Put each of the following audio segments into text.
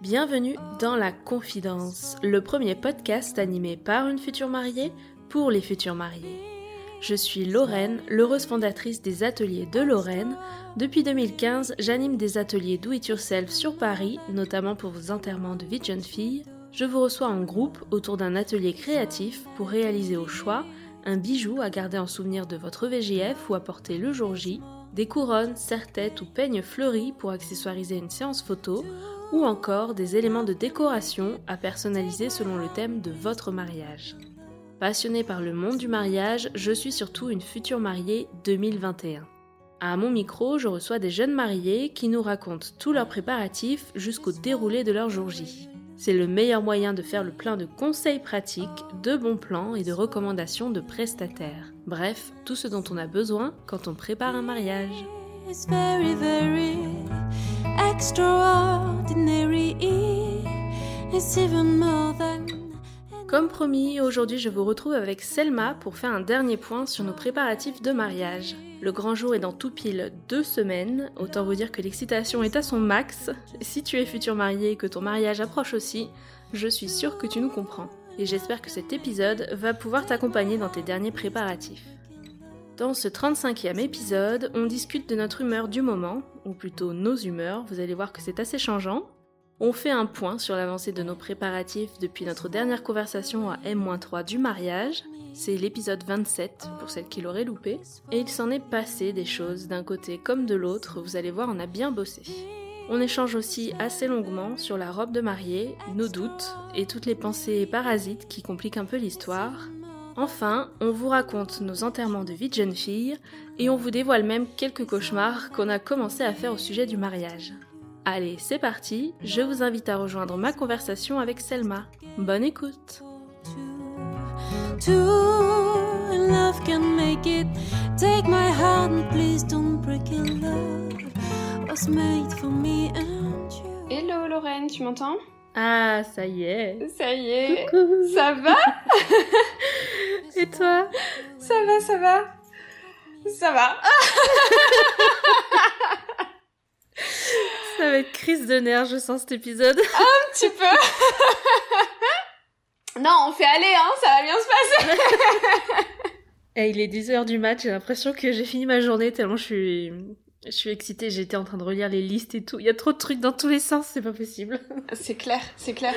Bienvenue dans La Confidence, le premier podcast animé par une future mariée pour les futurs mariés. Je suis Lorraine, l'heureuse fondatrice des ateliers de Lorraine. Depuis 2015, j'anime des ateliers Do It Yourself sur Paris, notamment pour vos enterrements de vie de jeune fille. Je vous reçois en groupe autour d'un atelier créatif pour réaliser au choix un bijou à garder en souvenir de votre VGF ou à porter le jour J, des couronnes, serre-têtes ou peignes fleuris pour accessoiriser une séance photo, ou encore des éléments de décoration à personnaliser selon le thème de votre mariage. Passionnée par le monde du mariage, je suis surtout une future mariée 2021. À mon micro, je reçois des jeunes mariés qui nous racontent tous leurs préparatifs jusqu'au déroulé de leur jour J. C'est le meilleur moyen de faire le plein de conseils pratiques, de bons plans et de recommandations de prestataires. Bref, tout ce dont on a besoin quand on prépare un mariage. Comme promis, aujourd'hui je vous retrouve avec Selma pour faire un dernier point sur nos préparatifs de mariage. Le grand jour est dans tout pile deux semaines, autant vous dire que l'excitation est à son max. Si tu es futur marié et que ton mariage approche aussi, je suis sûre que tu nous comprends. Et j'espère que cet épisode va pouvoir t'accompagner dans tes derniers préparatifs. Dans ce 35e épisode, on discute de notre humeur du moment, ou plutôt nos humeurs, vous allez voir que c'est assez changeant. On fait un point sur l'avancée de nos préparatifs depuis notre dernière conversation à M-3 du mariage, c'est l'épisode 27 pour celles qui l'auraient loupé, et il s'en est passé des choses d'un côté comme de l'autre, vous allez voir on a bien bossé. On échange aussi assez longuement sur la robe de mariée, nos doutes et toutes les pensées parasites qui compliquent un peu l'histoire. Enfin, on vous raconte nos enterrements de vie de jeune fille et on vous dévoile même quelques cauchemars qu'on a commencé à faire au sujet du mariage. Allez, c'est parti, je vous invite à rejoindre ma conversation avec Selma. Bonne écoute. Hello Lorraine, tu m'entends? Ah, ça y est. Ça y est. Coucou. Ça va? Et toi? Ça va, ça va. Ça va Ça va être crise de nerfs, je sens cet épisode. Un petit peu Non, on fait aller, hein, ça va bien se passer Et il est 10h du match, j'ai l'impression que j'ai fini ma journée tellement je suis... Je suis excitée, j'étais en train de relire les listes et tout. Il y a trop de trucs dans tous les sens, c'est pas possible. C'est clair, c'est clair.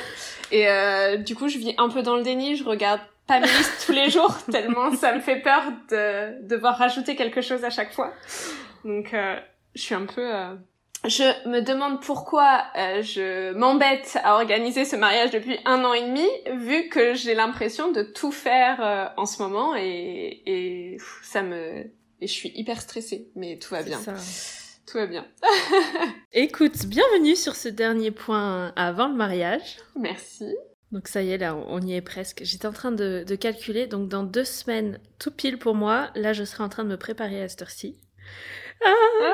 Et euh, du coup, je vis un peu dans le déni, je regarde pas mes listes tous les jours, tellement ça me fait peur de devoir rajouter quelque chose à chaque fois. Donc, euh, je suis un peu... euh, Je me demande pourquoi euh, je m'embête à organiser ce mariage depuis un an et demi, vu que j'ai l'impression de tout faire euh, en ce moment et, et pff, ça me... Et je suis hyper stressée, mais tout va bien. Ça. Tout va bien. Écoute, bienvenue sur ce dernier point avant le mariage. Merci. Donc ça y est, là, on y est presque. J'étais en train de, de calculer, donc dans deux semaines, tout pile pour moi, là, je serai en train de me préparer à cette heure-ci. Ah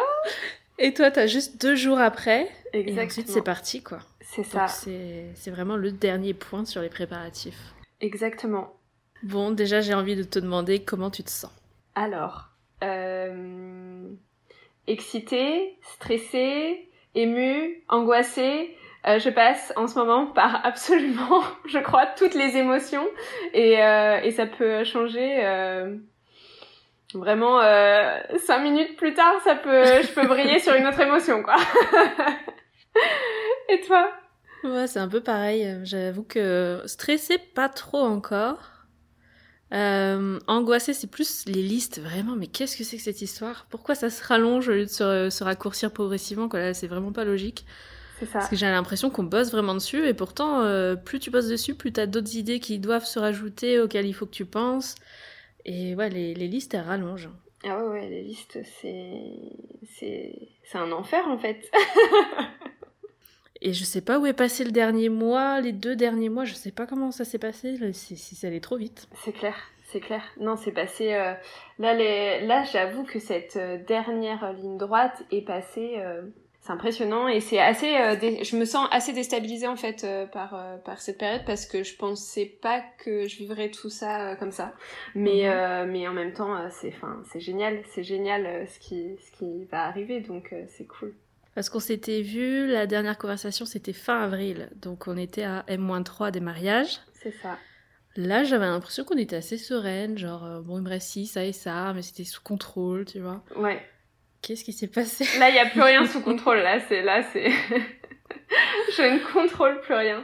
et toi, t'as juste deux jours après, et ensuite c'est parti, quoi. C'est ça. c'est c'est vraiment le dernier point sur les préparatifs. Exactement. Bon, déjà, j'ai envie de te demander comment tu te sens. Alors, euh, excitée, stressée, émue, angoissée, euh, je passe en ce moment par absolument, je crois, toutes les émotions et, euh, et ça peut changer. Vraiment, euh, cinq minutes plus tard, ça peut, je peux briller sur une autre émotion, quoi. et toi? Ouais, c'est un peu pareil. J'avoue que stressé, pas trop encore. Euh, angoissé, c'est plus les listes, vraiment. Mais qu'est-ce que c'est que cette histoire? Pourquoi ça se rallonge au lieu de se, se raccourcir progressivement quoi, là, C'est vraiment pas logique. C'est ça. Parce que j'ai l'impression qu'on bosse vraiment dessus, et pourtant, euh, plus tu bosses dessus, plus t'as d'autres idées qui doivent se rajouter, auxquelles il faut que tu penses. Et ouais, les, les listes, elles rallongent. Ah ouais, ouais, les listes, c'est, c'est, c'est un enfer en fait. Et je sais pas où est passé le dernier mois, les deux derniers mois, je sais pas comment ça s'est passé, si, si ça allait trop vite. C'est clair, c'est clair. Non, c'est passé. euh, Là, les... là, j'avoue que cette euh, dernière ligne droite est passée. euh, c'est impressionnant et c'est assez euh, je me sens assez déstabilisée en fait euh, par euh, par cette période parce que je pensais pas que je vivrais tout ça comme ça mais mhm. mais en même temps c'est enfin c'est génial c'est génial ce qui ce qui va arriver donc c'est cool parce qu'on s'était vu la dernière conversation c'était fin avril donc on était à M-3 des mariages c'est ça Là, j'avais l'impression qu'on était assez sereine, genre, bon, il me reste ci, ça et ça, mais c'était sous contrôle, tu vois. Ouais. Qu'est-ce qui s'est passé Là, il n'y a plus rien sous contrôle. Là, c'est là, c'est. je ne contrôle plus rien.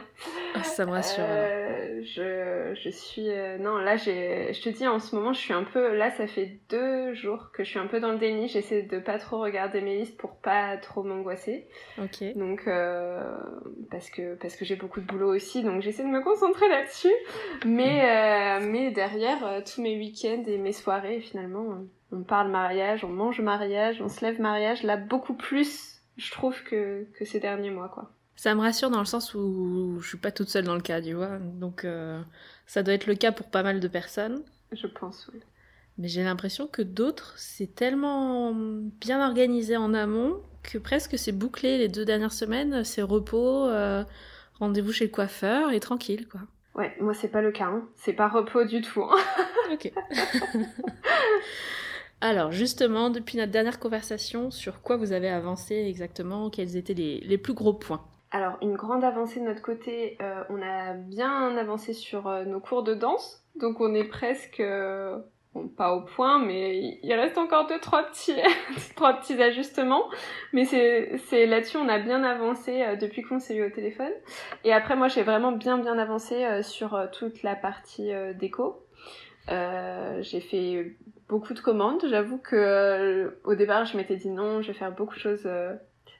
Ah, ça me rassure. Euh, je, je suis euh, non là j'ai je te dis en ce moment je suis un peu là ça fait deux jours que je suis un peu dans le déni j'essaie de pas trop regarder mes listes pour pas trop m'angoisser. Ok. Donc euh, parce que parce que j'ai beaucoup de boulot aussi donc j'essaie de me concentrer là-dessus mais mais derrière tous mes week-ends et mes soirées finalement on parle mariage, on mange mariage, on se lève mariage, là beaucoup plus, je trouve, que, que ces derniers mois, quoi. Ça me rassure dans le sens où je suis pas toute seule dans le cas, tu vois. Donc euh, ça doit être le cas pour pas mal de personnes. Je pense, oui. Mais j'ai l'impression que d'autres, c'est tellement bien organisé en amont que presque c'est bouclé les deux dernières semaines, c'est repos, euh, rendez-vous chez le coiffeur et tranquille, quoi. Ouais, moi c'est pas le cas, hein. c'est pas repos du tout. Hein. ok. Alors justement, depuis notre dernière conversation, sur quoi vous avez avancé exactement Quels étaient les, plus gros points Alors une grande avancée de notre côté, euh, on a bien avancé sur euh, nos cours de danse, donc on est presque... Euh, pas au point, mais il reste encore deux, trois petits, trois petits ajustements. Mais c'est là-dessus, on a bien avancé depuis qu'on s'est eu au téléphone. Et après, moi, j'ai vraiment bien, bien avancé sur toute la partie déco. j'ai fait beaucoup de commandes. J'avoue que euh, au départ, je m'étais dit non, je vais faire beaucoup de choses euh,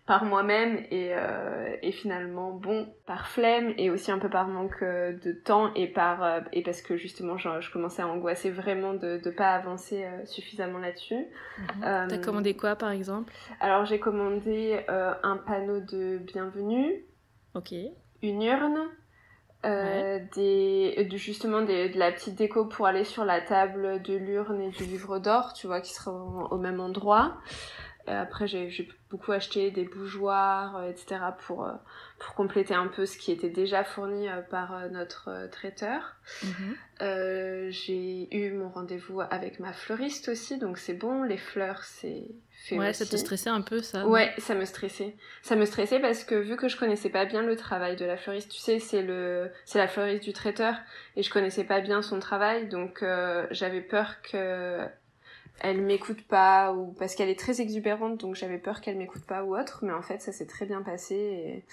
par moi-même et, euh, et, finalement, bon, par flemme et aussi un peu par manque de temps et par et parce que justement, je, je commençais à angoisser vraiment de ne pas avancer suffisamment là-dessus. Mhm. T'as commandé quoi, par exemple? Alors, j'ai commandé un panneau de bienvenue. Ok. Une urne, euh, des, de, justement des, de la petite déco pour aller sur la table de l'urne et du livre d'or, tu vois, qui sera au, même endroit. Euh, après, j'ai beaucoup acheté des bougeoirs, euh, etc. pour, pour compléter un peu ce qui était déjà fourni par notre traiteur. Mhm. j'ai eu mon rendez-vous avec ma fleuriste aussi, donc c'est bon. Les fleurs, c'est ouais, ça te stressait un peu ça? Ouais, ça me stressait. Ça me stressait parce que vu que je connaissais pas bien le travail de la fleuriste, tu sais, c'est le c'est la fleuriste du traiteur et je connaissais pas bien son travail, donc euh, j'avais peur que elle m'écoute pas ou parce qu'elle est très exubérante, donc j'avais peur qu'elle m'écoute pas ou autre, mais en fait ça s'est très bien passé et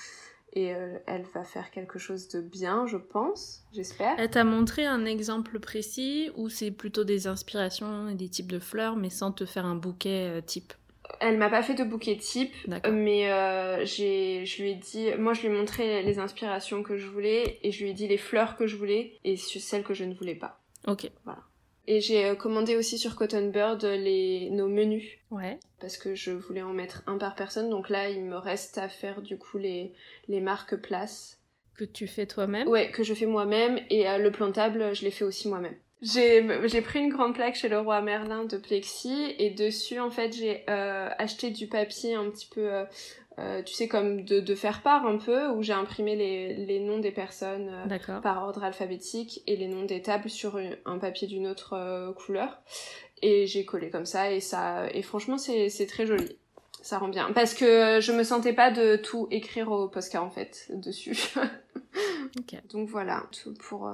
et euh, elle va faire quelque chose de bien, je pense, j'espère. Elle t'a montré un exemple précis ou c'est plutôt des inspirations et des types de fleurs, mais sans te faire un bouquet euh, type? Elle m'a pas fait de bouquet type, mais euh, j'ai, je lui ai dit, moi je lui ai montré les inspirations que je voulais et je lui ai dit les fleurs que je voulais et celles que je ne voulais pas. Ok. Voilà. Et j'ai euh, commandé aussi sur Cotton Bird les, nos menus. Ouais. Parce que je voulais en mettre un par personne. Donc là, il me reste à faire du coup les, les marques places. Que tu fais toi-même Ouais, que je fais moi-même. Et euh, le plantable, je l'ai fait aussi moi-même. J'ai pris une grande plaque chez le roi Merlin de plexi et dessus en fait j'ai euh, acheté du papier un petit peu euh, euh, tu sais comme de, de, faire part un peu où j'ai imprimé les, les noms des personnes euh, par ordre alphabétique et les noms des tables sur un papier d'une autre euh, couleur et j'ai collé comme ça et ça et franchement c'est c'est très joli ça rend bien parce que je me sentais pas de tout écrire au postcard en fait dessus okay. donc voilà tout pour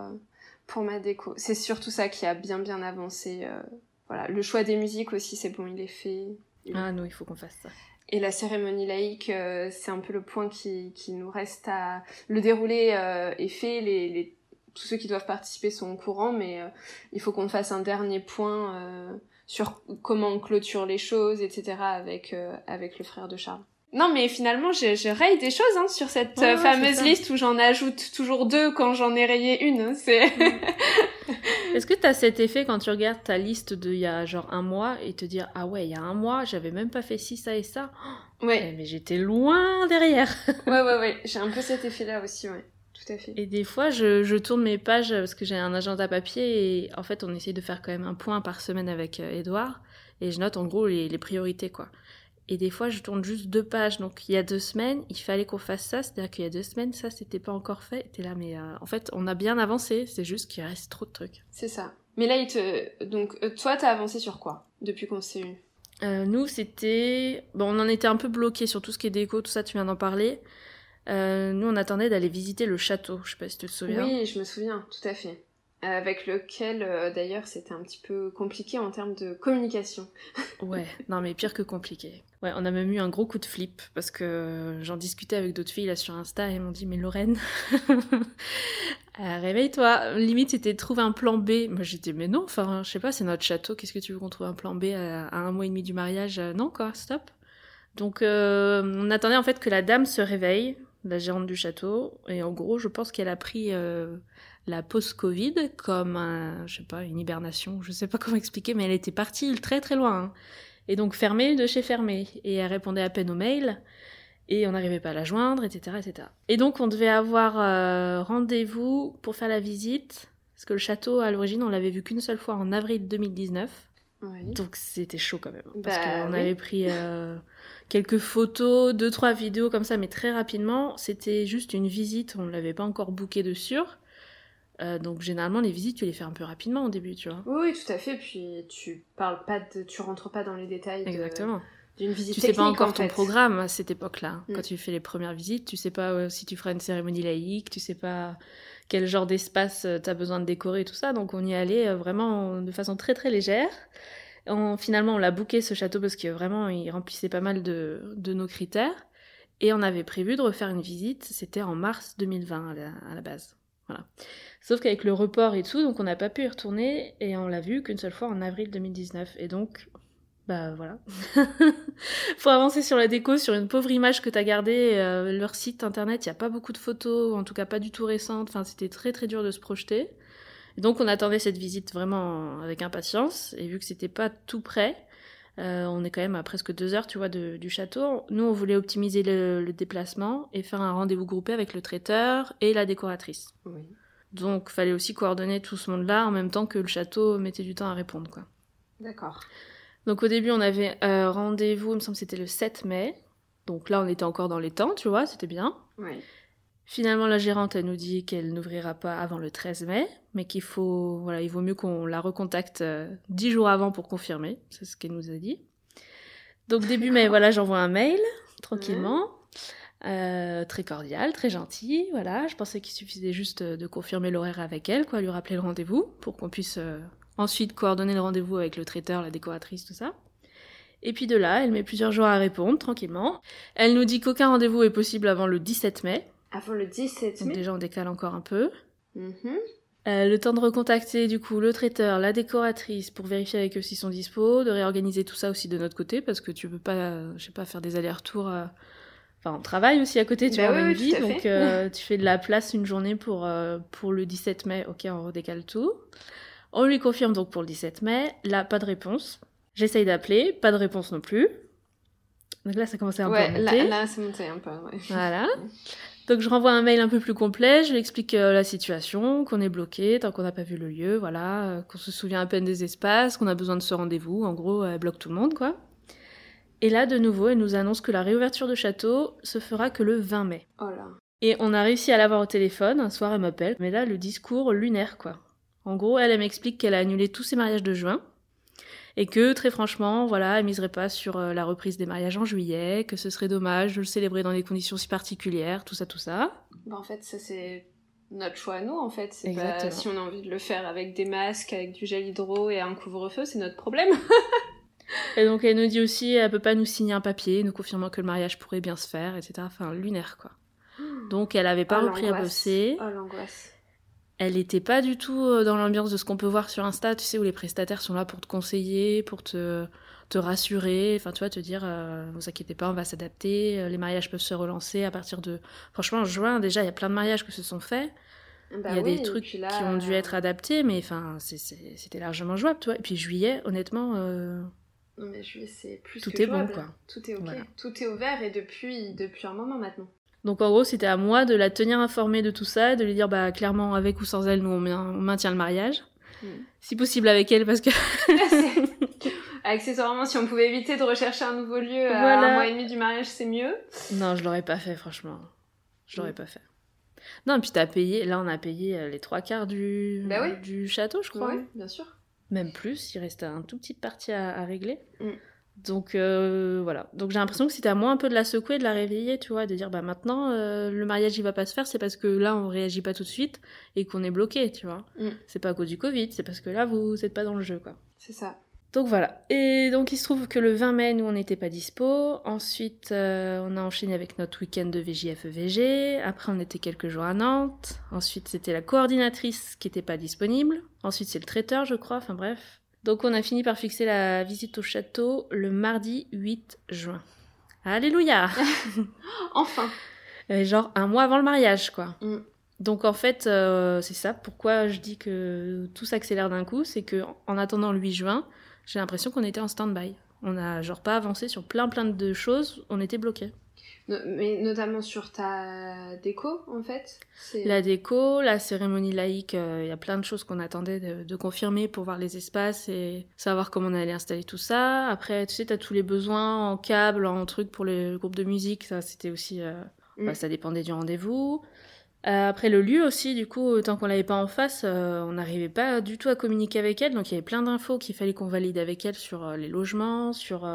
pour ma déco. C'est surtout ça qui a bien bien avancé. Euh, voilà, le choix des musiques aussi, c'est bon, il est fait. Ah non, il faut qu'on fasse ça. Et la cérémonie laïque, euh, c'est un peu le point qui, qui nous reste à... Le dérouler euh, est fait, les, les, tous ceux qui doivent participer sont au courant, mais il faut qu'on fasse un dernier point sur comment on clôture les choses, etc. avec, avec le frère de Charles. Non, mais finalement, je, je raye des choses hein, sur cette euh, fameuse liste où j'en ajoute toujours deux quand j'en ai rayé une. C'est. Est-ce que t'as cet effet quand tu regardes ta liste d'il y a genre un mois et te dire ah ouais il y a un mois j'avais même pas fait ci ça et ça? Ouais. Eh, mais j'étais loin derrière. ouais ouais ouais j'ai un peu cet effet là aussi ouais. Tout à fait. Et des fois, je, je tourne mes pages parce que j'ai un agenda papier et en fait, on essaye de faire quand même un point par semaine avec Edouard et je note en gros les, les priorités quoi. Et des fois, je tourne juste deux pages. Donc, il y a deux semaines, il fallait qu'on fasse ça. C'est-à-dire qu'il y a deux semaines, ça, c'était pas encore fait. T'es là, mais euh, en fait, on a bien avancé. C'est juste qu'il reste trop de trucs. C'est ça. Mais là, il te... Donc, euh, toi, t'as avancé sur quoi depuis qu'on s'est eu? Euh, nous, c'était. Bon, on en était un peu bloqué sur tout ce qui est déco, tout ça, tu viens d'en parler. Euh, nous, on attendait d'aller visiter le château. Je sais pas si tu te souviens. Oui, je me souviens, tout à fait. Euh, Avec lequel, euh, d'ailleurs, c'était un petit peu compliqué en termes de communication. Ouais, non mais pire que compliqué. Ouais, on a même eu un gros coup de flip parce que j'en discutais avec d'autres filles là sur Insta et m'ont dit mais Lorraine, euh, réveille-toi. Limite c'était trouver un plan B. Moi j'étais mais non, enfin je sais pas, c'est notre château. Qu'est-ce que tu veux qu'on trouve un plan B à, un mois et demi du mariage Euh, Non quoi, stop. Donc euh, on attendait en fait que la dame se réveille, la gérante du château, et en gros je pense qu'elle a pris euh, la post-Covid comme un, je sais pas, une hibernation, je sais pas comment expliquer, mais elle était partie très très loin. hein. Et donc fermée de chez fermée. Et elle répondait à peine aux mails, et on n'arrivait pas à la joindre, etc. etc. Et donc on devait avoir euh, rendez-vous pour faire la visite, parce que le château à l'origine on l'avait vu qu'une seule fois en avril 2019. Oui. Donc c'était chaud quand même. Parce Bah, qu'on oui. avait pris euh, quelques photos, deux, trois vidéos comme ça, mais très rapidement. C'était juste une visite, on ne l'avait pas encore booké de sûr. Euh, donc généralement les visites tu les fais un peu rapidement au début, tu vois. Oui, oui, tout à fait. Puis tu parles pas de, tu rentres pas dans les détails de- Exactement. d'une visite Tu sais pas encore en ton fait. programme à cette époque-là. Mm. Quand tu fais les premières visites, tu sais pas euh, si tu feras une cérémonie laïque, tu sais pas quel genre d'espace tu as besoin de décorer et tout ça. Donc on y allait euh, vraiment de façon très très légère. On- finalement, on l'a booké ce château parce que vraiment il remplissait pas mal de, de nos critères. Et on avait prévu de refaire une visite, c'était en mars 2020 à la, à la base. Voilà. Sauf qu'avec le report et tout, donc on n'a pas pu y retourner et on l'a vu qu'une seule fois en avril 2019. Et donc, bah voilà. Faut avancer sur la déco, sur une pauvre image que t'as gardée. euh, leur site internet, il n'y a pas beaucoup de photos, en tout cas pas du tout récentes. Enfin, c'était très très dur de se projeter. Et donc on attendait cette visite vraiment avec impatience. Et vu que c'était pas tout prêt, euh, on est quand même à presque deux heures, tu vois, de- du château. Nous, on voulait optimiser le, le déplacement et faire un rendez-vous groupé avec le traiteur et la décoratrice. Oui. Donc, fallait aussi coordonner tout ce monde-là en même temps que le château mettait du temps à répondre, quoi. D'accord. Donc au début, on avait euh, rendez-vous, il me semble que c'était le 7 mai. Donc là, on était encore dans les temps, tu vois, c'était bien. Oui. Finalement, la gérante, elle nous dit qu'elle n'ouvrira pas avant le 13 mai, mais qu'il faut, voilà, il vaut mieux qu'on la recontacte euh, 10 jours avant pour confirmer. C'est ce qu'elle nous a dit. Donc début mai, voilà, j'envoie un mail, tranquillement. Euh, très cordial, très gentil, voilà. Je pensais qu'il suffisait juste euh, de confirmer l'horaire avec elle, quoi, lui rappeler le rendez-vous, pour qu'on puisse euh, ensuite coordonner le rendez-vous avec le traiteur, la décoratrice, tout ça. Et puis de là, elle met plusieurs jours à répondre, tranquillement. Elle nous dit qu'aucun rendez-vous est possible avant le 17 mai, Avant le 17 donc mai. déjà on décale encore un peu. Mhm. Euh, le temps de recontacter du coup le traiteur, la décoratrice pour vérifier avec eux s'ils sont dispo, de réorganiser tout ça aussi de notre côté parce que tu peux pas, euh, je sais pas, faire des allers-retours. euh, Enfin, on travaille aussi à côté, tu Bah vois, oui, oui, vie, donc euh, tu fais de la place une journée pour, pour le 17 mai, ok, on redécale tout. On lui confirme donc pour le 17 mai, là, pas de réponse. J'essaye d'appeler, pas de réponse non plus. Donc là, ça commençait un peu à Ouais, monter. là, là c'est monté un peu. Ouais. Voilà. Donc je renvoie un mail un peu plus complet, je lui explique euh, la situation, qu'on est bloqué tant qu'on n'a pas vu le lieu, voilà, euh, qu'on se souvient à peine des espaces, qu'on a besoin de ce rendez-vous, en gros, elle bloque tout le monde, quoi. Et là, de nouveau, elle nous annonce que la réouverture de château se fera que le 20 mai. Oh là. Et on a réussi à l'avoir au téléphone, un soir elle m'appelle, mais là, le discours lunaire, quoi. En gros, elle, elle m'explique qu'elle a annulé tous ses mariages de juin, et que, très franchement, voilà, elle miserait pas sur euh, la reprise des mariages en juillet, que ce serait dommage de le célébrer dans des conditions si particulières, tout ça, tout ça. Bah, en fait, ça c'est notre choix à nous en fait. C'est pas si on a envie de le faire avec des masques, avec du gel hydro et un couvre-feu, c'est notre problème. Et donc elle nous dit aussi, elle peut pas nous signer un papier, nous confirmant que le mariage pourrait bien se faire, etc. Enfin, lunaire, quoi. Donc elle avait pas Oh, repris à bosser. Oh l'angoisse. Elle était pas du tout euh, dans l'ambiance de ce qu'on peut voir sur Insta, tu sais, où les prestataires sont là pour te conseiller, pour te, te rassurer, enfin, tu vois, te dire, euh, vous inquiétez pas, on va s'adapter, euh, les mariages peuvent se relancer à partir de... Franchement, en juin, déjà, il y a plein de mariages qui se sont faits, Bah il y a oui, des trucs là, qui ont dû euh, être adaptés, mais enfin, c'était largement jouable, tu vois. Et puis juillet, honnêtement, euh, Non mais juillet c'est plus Tout que est bon, quoi. Tout est ok. Voilà. Tout est ouvert et depuis depuis un moment maintenant. Donc en gros, c'était à moi de la tenir informée de tout ça, de lui dire bah clairement avec ou sans elle, nous on, main- on maintient le mariage. Mm. Si possible avec elle parce que accessoirement, si on pouvait éviter de rechercher un nouveau lieu à Voilà. un mois et demi du mariage, c'est mieux. Non, je l'aurais pas fait, franchement. Je l'aurais pas fait. Non, et puis t'as payé, là on a payé euh, les trois quarts du, Bah oui. du château, je crois. Oui, bien sûr. Même plus, il restait un tout petite partie à, à régler. Mm. Donc euh, voilà. Donc j'ai l'impression que c'était à moi un peu de la secouer, de la réveiller, tu vois, de dire bah maintenant euh, le mariage il va pas se faire, c'est parce que là on réagit pas tout de suite et qu'on est bloqué, tu vois. Mm. C'est pas à cause du Covid, c'est parce que là vous êtes pas dans le jeu, quoi. C'est ça. Donc voilà. Et donc il se trouve que le 20 mai, nous on n'était pas dispo. Ensuite, euh, on a enchaîné avec notre week-end de VJFEVG. Après, on était quelques jours à Nantes. Ensuite, c'était la coordinatrice qui n'était pas disponible. Ensuite, c'est le traiteur, je crois. Enfin bref. Donc on a fini par fixer la visite au château le mardi 8 juin. Alléluia Enfin. Euh, Genre un mois avant le mariage, quoi. Mm. Donc en fait, euh, c'est ça. Pourquoi je dis que tout s'accélère d'un coup, c'est que en attendant le 8 juin, j'ai l'impression qu'on était en stand-by. On a genre pas avancé sur plein plein de choses, on était bloqué. No- mais notamment sur ta déco, en fait. La déco, la cérémonie laïque, euh, il y a plein de choses qu'on attendait de, de confirmer pour voir les espaces et savoir comment on allait installer tout ça. Après, tu sais, t'as tous les besoins en câbles, en trucs pour le groupe de musique, ça c'était aussi... euh, Mm. bah, ça dépendait du rendez-vous. Euh, après le lieu aussi, du coup, tant qu'on l'avait pas en face, euh, on n'arrivait pas du tout à communiquer avec elle. Donc il y avait plein d'infos qu'il fallait qu'on valide avec elle sur euh, les logements, sur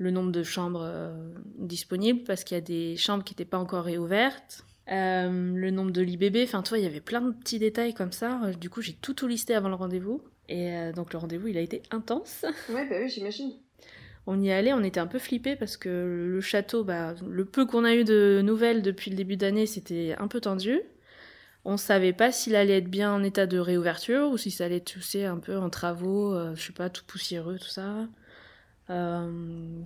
le nombre de chambres euh, disponibles, parce qu'il y a des chambres qui n'étaient pas encore réouvertes. Euh, le nombre de lits bébés, enfin toi, il y avait plein de petits détails comme ça. Euh, Du coup, j'ai tout tout listé avant le rendez-vous. Et euh, donc le rendez-vous, il a été intense. Ouais, bah oui, j'imagine. On y allait, on était un peu flippés parce que le château, bah, le peu qu'on a eu de nouvelles depuis le début d'année, c'était un peu tendu. On savait pas s'il allait être bien en état de réouverture ou si ça allait tousser un peu en travaux, je sais pas, tout poussiéreux, tout ça. Euh,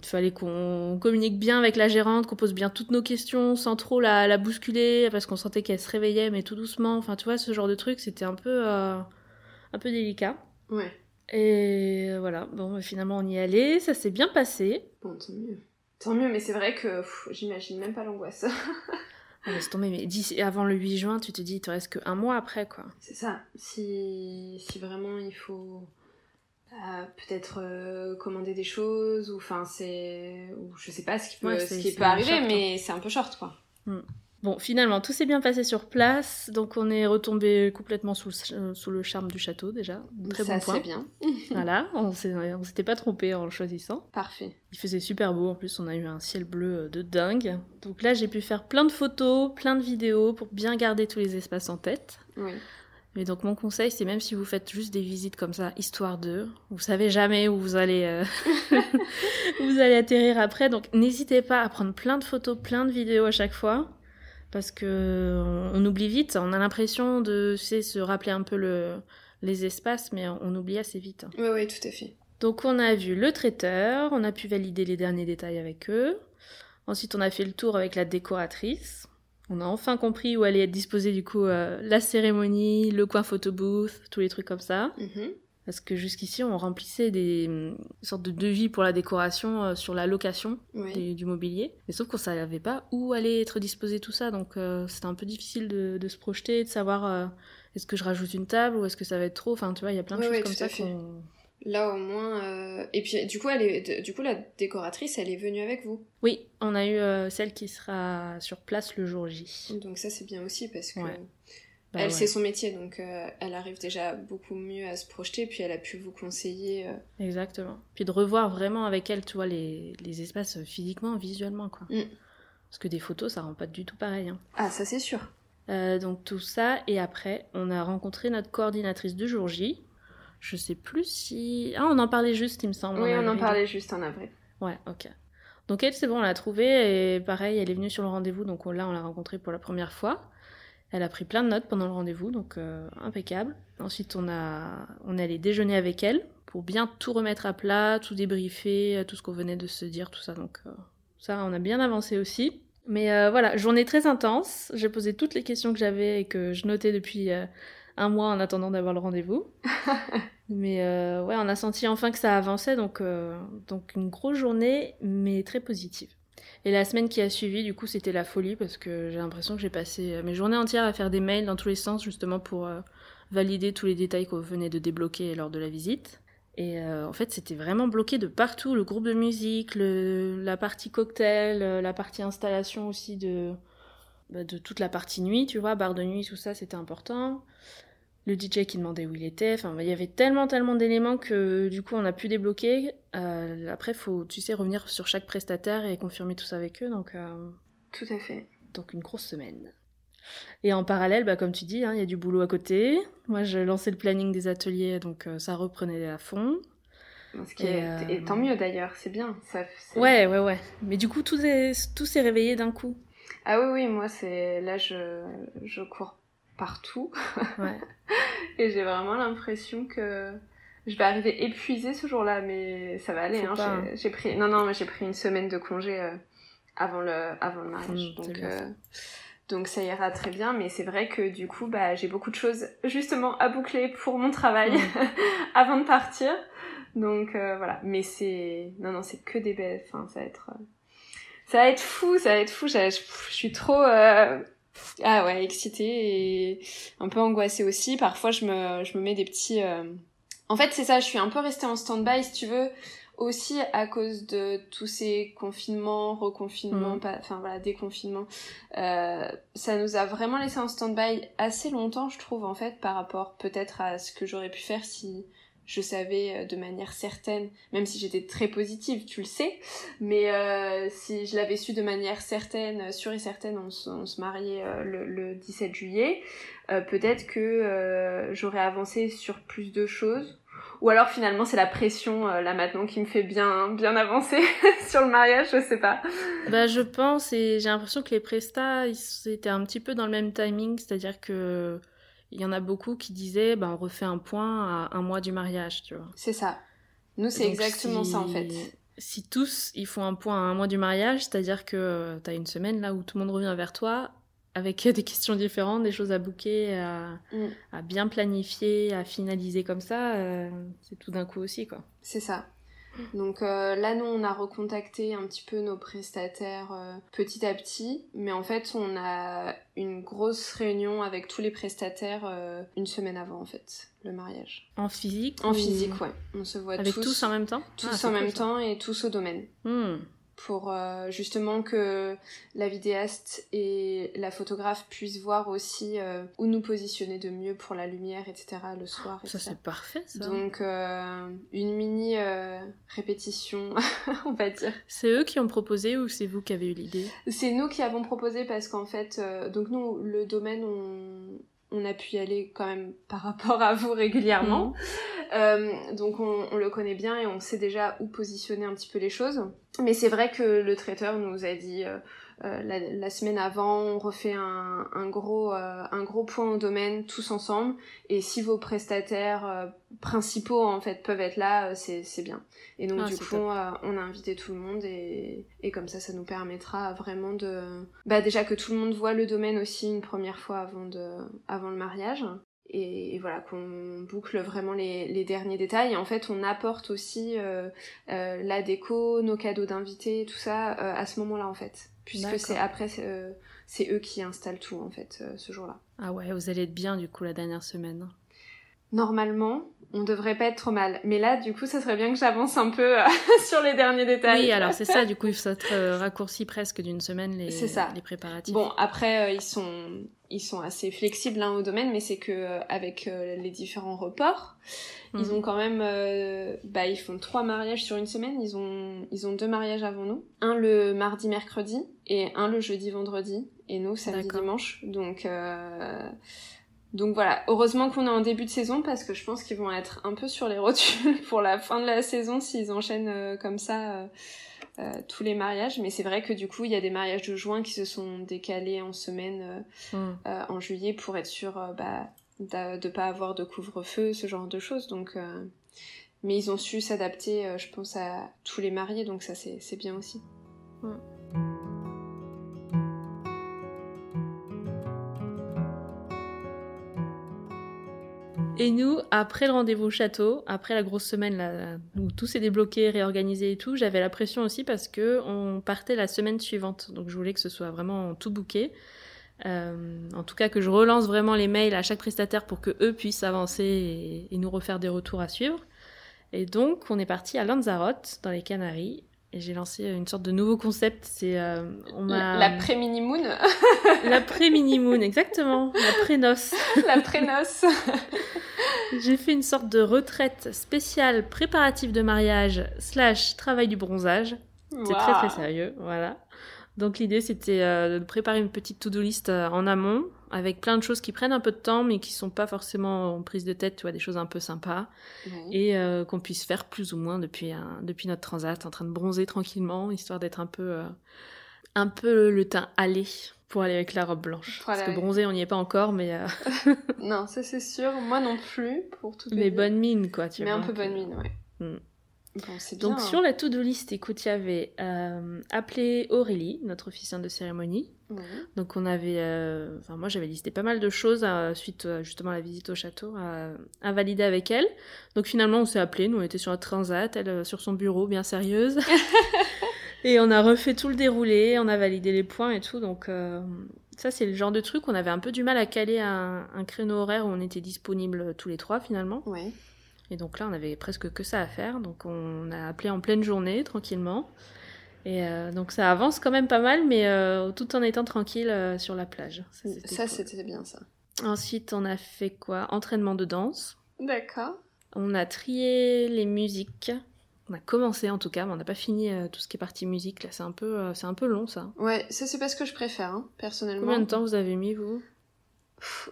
Il fallait qu'on communique bien avec la gérante, qu'on pose bien toutes nos questions sans trop la, la bousculer parce qu'on sentait qu'elle se réveillait mais tout doucement. Enfin, tu vois, ce genre de truc, c'était un peu, euh, un peu délicat. Ouais. Et voilà, bon, finalement on y allait, ça s'est bien passé. Bon, tant mieux. Tant mieux, mais c'est vrai que j'imagine même pas l'angoisse. Ah, laisse tomber, mais d'ici- avant le 8 juin, tu te dis, il te reste que un mois après, quoi. c'est ça. Si, si vraiment il faut euh, peut-être euh, commander des choses, ou enfin c'est. ou je sais pas ce qui peut, Ouais, ce qui peut arriver, short, mais c'est un peu short quoi. Bon, finalement, tout s'est bien passé sur place, donc on est retombé complètement sous, le- euh, sous le charme du château, déjà. Très ça bon point. c'est bien. Voilà, on s'était pas trompé en le choisissant. Parfait. Il faisait super beau, en plus on a eu un ciel bleu euh, de dingue. Donc là, j'ai pu faire plein de photos, plein de vidéos pour bien garder tous les espaces en tête. Oui. Mais donc mon conseil, c'est même si vous faites juste des visites comme ça, histoire de, vous savez jamais où vous allez, euh, vous allez atterrir après. Donc n'hésitez pas à prendre plein de photos, plein de vidéos à chaque fois, parce que on, on oublie vite. On a l'impression de, sais, se rappeler un peu le, les espaces, mais on, on oublie assez vite. Oui, oui, tout à fait. Donc on a vu le traiteur, on a pu valider les derniers détails avec eux. Ensuite on a fait le tour avec la décoratrice. On a enfin compris où allait être disposée du coup euh, la cérémonie, le coin photo booth, tous les trucs comme ça. Mhm. Parce que jusqu'ici on remplissait des sortes de devis pour la décoration euh, sur la location Oui. des- du mobilier. Mais sauf qu'on savait pas où allait être disposé tout ça, donc euh, c'était un peu difficile de, de se projeter, de savoir est-ce que je rajoute une table ou est-ce que ça va être trop. Enfin tu vois, il y a plein de choses comme ça qu'on Là au moins. euh, Et puis du coup, elle est... du coup, la décoratrice, elle est venue avec vous? Oui, on a eu euh, celle qui sera sur place le jour J. Donc ça c'est bien aussi parce que Ouais. Bah elle ouais. c'est son métier, donc euh, elle arrive déjà beaucoup mieux à se projeter, puis elle a pu vous conseiller. Exactement. Puis de revoir vraiment avec elle, tu vois, les, les espaces physiquement, visuellement, quoi. Mm. Parce que des photos, ça rend pas du tout pareil. hein. Ah ça c'est sûr. Donc tout ça, et après, on a rencontré notre coordinatrice du jour J. Je sais plus si... Ah, on en parlait juste, il me semble. Oui, on en parlait juste en avril. Ouais, ok. Donc elle, c'est bon, on l'a trouvée, et pareil, elle est venue sur le rendez-vous, donc on- là, on l'a rencontrée pour la première fois. Elle a pris plein de notes pendant le rendez-vous, donc euh, impeccable. Ensuite, on, a... on est allé déjeuner avec elle, pour bien tout remettre à plat, tout débriefer, euh, tout ce qu'on venait de se dire, tout ça, donc euh, ça, on a bien avancé aussi. Mais euh, voilà, journée très intense, j'ai posé toutes les questions que j'avais et que je notais depuis un mois en attendant d'avoir le rendez-vous. Mais euh, ouais, on a senti enfin que ça avançait, donc, euh, donc une grosse journée, mais très positive. Et la semaine qui a suivi, du coup, c'était la folie parce que j'ai l'impression que j'ai passé euh, mes journées entières à faire des mails dans tous les sens, justement pour euh, valider tous les détails qu'on venait de débloquer lors de la visite. Et en fait, c'était vraiment bloqué de partout. Le groupe de musique, le, la partie cocktail, la partie installation aussi de, bah, de toute la partie nuit, tu vois, bar de nuit, tout ça, c'était important. Le DJ qui demandait où il était. Enfin, il y avait tellement, tellement d'éléments que du coup, on a pu débloquer. Euh, après, faut, tu sais, revenir sur chaque prestataire et confirmer tout ça avec eux. Donc, euh, tout à fait. Donc, une grosse semaine. Et en parallèle, bah, comme tu dis, hein, il y a du boulot à côté. Moi, je lançais le planning des ateliers, donc euh, ça reprenait à fond. et, tant mieux d'ailleurs, c'est bien. Ça, ouais, ouais, ouais. Mais du coup, tout s'est réveillé d'un coup. Ah oui, oui, moi, c'est là, je, je cours partout. Ouais. et j'ai vraiment l'impression que je vais arriver épuisée ce jour-là, mais ça va aller. Hein. hein. J'ai pris, non, non, j'ai pris une semaine de congé euh, avant le, avant le mariage, mmh, donc. Euh, donc ça ira très bien, mais c'est vrai que du coup, bah, j'ai beaucoup de choses justement à boucler pour mon travail mmh. avant de partir. Donc euh, voilà, mais c'est non non, c'est que des belles. Enfin, ça va être ça va être fou, ça va être fou. Je, suis trop euh... ah ouais excitée et un peu angoissée aussi. Parfois, je me je me mets des petits. Euh... En fait, c'est ça. Je suis un peu restée en stand-by, si tu veux, aussi à cause de tous ces confinements, reconfinements, mmh. enfin voilà, déconfinements. Euh, ça nous a vraiment laissé en stand-by assez longtemps, je trouve, en fait, par rapport peut-être à ce que j'aurais pu faire si je savais euh, de manière certaine, même si j'étais très positive, tu le sais, mais euh, si je l'avais su de manière certaine, euh, sûre et certaine, on, se mariait le, 17 juillet, peut-être que j'aurais avancé sur plus de choses. Ou alors finalement c'est la pression là maintenant qui me fait bien bien avancer sur le mariage, je sais pas. Bah je pense et j'ai l'impression que les prestats ils étaient un petit peu dans le même timing, c'est-à-dire que il y en a beaucoup qui disaient bah, on refait un point à un mois du mariage, tu vois. C'est ça. Nous, c'est exactement ça en fait. Si tous ils font un point à un mois du mariage, c'est-à-dire que tu as une semaine là où tout le monde revient vers toi avec des questions différentes, des choses à bouquer, à, mm. bien planifier, à finaliser comme ça, euh, c'est tout d'un coup aussi quoi. C'est ça. Donc euh, là, nous, on a recontacté un petit peu nos prestataires euh, petit à petit, mais en fait, on a une grosse réunion avec tous les prestataires euh, une semaine avant, en fait, le mariage. En physique En physique, ouais. On se voit avec tous, en même temps? Tous ah, en même temps et tous au domaine. Hmm pour euh, justement que la vidéaste et la photographe puissent voir aussi euh, où nous positionner de mieux pour la lumière, etc. le soir. Ça c'est parfait ça. Donc euh, une mini répétition, on va dire. C'est eux qui ont proposé ou c'est vous qui avez eu l'idée? C'est nous qui avons proposé parce qu'en fait, donc nous le domaine on on a pu y aller quand même par rapport à vous régulièrement. Mhm. Euh, donc on, le connaît bien et on sait déjà où positionner un petit peu les choses. Mais c'est vrai que le traiteur nous a dit euh, euh, la, semaine avant, on refait un, un gros, euh, un gros point au domaine tous ensemble. Et si vos prestataires euh, principaux en fait peuvent être là, c'est bien. Et donc ah, du coup, on a invité tout le monde et, et comme ça, ça nous permettra vraiment de, bah déjà que tout le monde voit le domaine aussi une première fois avant de, avant le mariage et, voilà qu'on boucle vraiment les, les, derniers détails et en fait on apporte aussi la déco nos cadeaux d'invités tout ça à ce moment là en fait puisque c'est après c'est eux qui installent tout en fait ce jour là ah ouais vous allez être bien du coup la dernière semaine normalement on devrait pas être trop mal. Mais là, du coup, ça serait bien que j'avance un peu euh, sur les derniers détails. Oui, alors c'est ça, du coup, il faut être euh, raccourci presque d'une semaine les, ça. les préparatifs. Bon, après, euh, ils sont ils sont assez flexibles hein, au domaine, mais c'est que avec les différents reports, ils mhm. ont quand même, bah, ils font trois mariages sur une semaine. Ils ont ils ont deux mariages avant nous, un le mardi mercredi et un le jeudi vendredi, et nous samedi dimanche. Donc donc voilà, heureusement qu'on est en début de saison parce que je pense qu'ils vont être un peu sur les rotules pour la fin de la saison s'ils enchaînent euh, comme ça euh, euh, tous les mariages. Mais c'est vrai que du coup, il y a des mariages de juin qui se sont décalés en semaine hmm. en juillet pour être sûr bah, de ne pas avoir de couvre-feu, ce genre de choses. Donc, mais ils ont su s'adapter, je pense, à tous les mariés, donc ça c'est bien aussi. Hmm. Et nous, après le rendez-vous au château, après la grosse semaine là, où tout s'est débloqué, réorganisé et tout, j'avais la pression aussi parce que on partait la semaine suivante. Donc je voulais que ce soit vraiment tout bouqué. Euh, en tout cas, que je relance vraiment les mails à chaque prestataire pour que eux puissent avancer et, nous refaire des retours à suivre. Et donc, on est parti à Lanzarote, dans les Canaries. Et j'ai lancé une sorte de nouveau concept. C'est euh, on m'a La pré-mini moon. la pré-mini moon, exactement, la pré-noce. la pré-noce. J'ai fait une sorte de retraite spéciale préparatif de mariage slash travail du bronzage. C'est très très sérieux, voilà. Donc l'idée c'était euh, de préparer une petite to-do list euh, en amont avec plein de choses qui prennent un peu de temps mais qui sont pas forcément en prise de tête, tu vois, des choses un peu sympas et euh, qu'on puisse faire plus ou moins depuis depuis notre transat en train de bronzer tranquillement histoire d'être un peu un peu le teint allé pour aller avec la robe blanche. Parce que bronzer, on n'y est pas encore, mais... non, ça c'est sûr. Moi non plus, pour tout Mais bonne mine, quoi, tu mais vois. Mais un peu bonne mine, ouais. Donc sur la to-do list, écoute, il y avait euh, appelé Aurélie, notre officiante de cérémonie. Donc on avait, euh, enfin moi j'avais listé pas mal de choses euh, suite justement à la visite au château à, valider avec elle. Donc finalement on s'est appelé, nous on était sur un transat, elle sur son bureau bien sérieuse. et on a refait tout le déroulé, on a validé les points et tout. Donc ça c'est le genre de truc on avait un peu du mal à caler un, un créneau horaire où on était disponible tous les trois finalement. Ouais. Et donc là, on avait presque que ça à faire. Donc on a appelé en pleine journée, tranquillement. Et euh, donc ça avance quand même pas mal, mais euh, tout en étant tranquille euh, sur la plage. Ça, c'était bien ça. Ensuite, on a fait quoi? Entraînement de danse. D'accord. On a trié les musiques. On a commencé en tout cas, mais on n'a pas fini tout ce qui est partie musique. Là, c'est un peu, c'est un peu long ça. Ouais, ça c'est pas ce que je préfère, hein, personnellement. Combien de temps vous avez mis vous?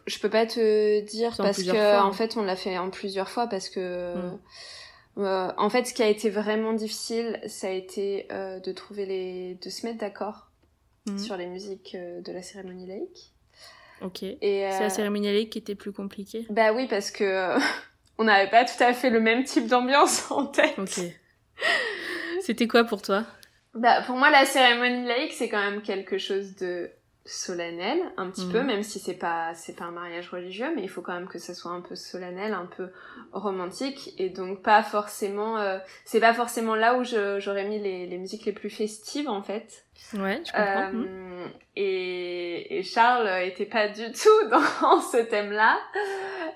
Je peux pas te dire parce que en fait on l'a fait en plusieurs fois parce que hmm. euh, en fait ce qui a été vraiment difficile ça a été euh, de trouver les de se mettre d'accord hmm. sur les musiques euh, de la cérémonie laïque. Ok. C'est la cérémonie laïque qui était plus compliquée? Bah oui parce que on n'avait pas tout à fait le même type d'ambiance en tête. Ok. C'était quoi pour toi? Bah pour moi la cérémonie laïque c'est quand même quelque chose de solennel un petit peu mhm. même si c'est pas c'est pas un mariage religieux mais il faut quand même que ça soit un peu solennel un peu romantique et donc pas forcément euh, c'est pas forcément là où j'aurais mis les, les musiques les plus festives en fait ouais je comprends euh, et, et Charles était pas du tout dans ce thème là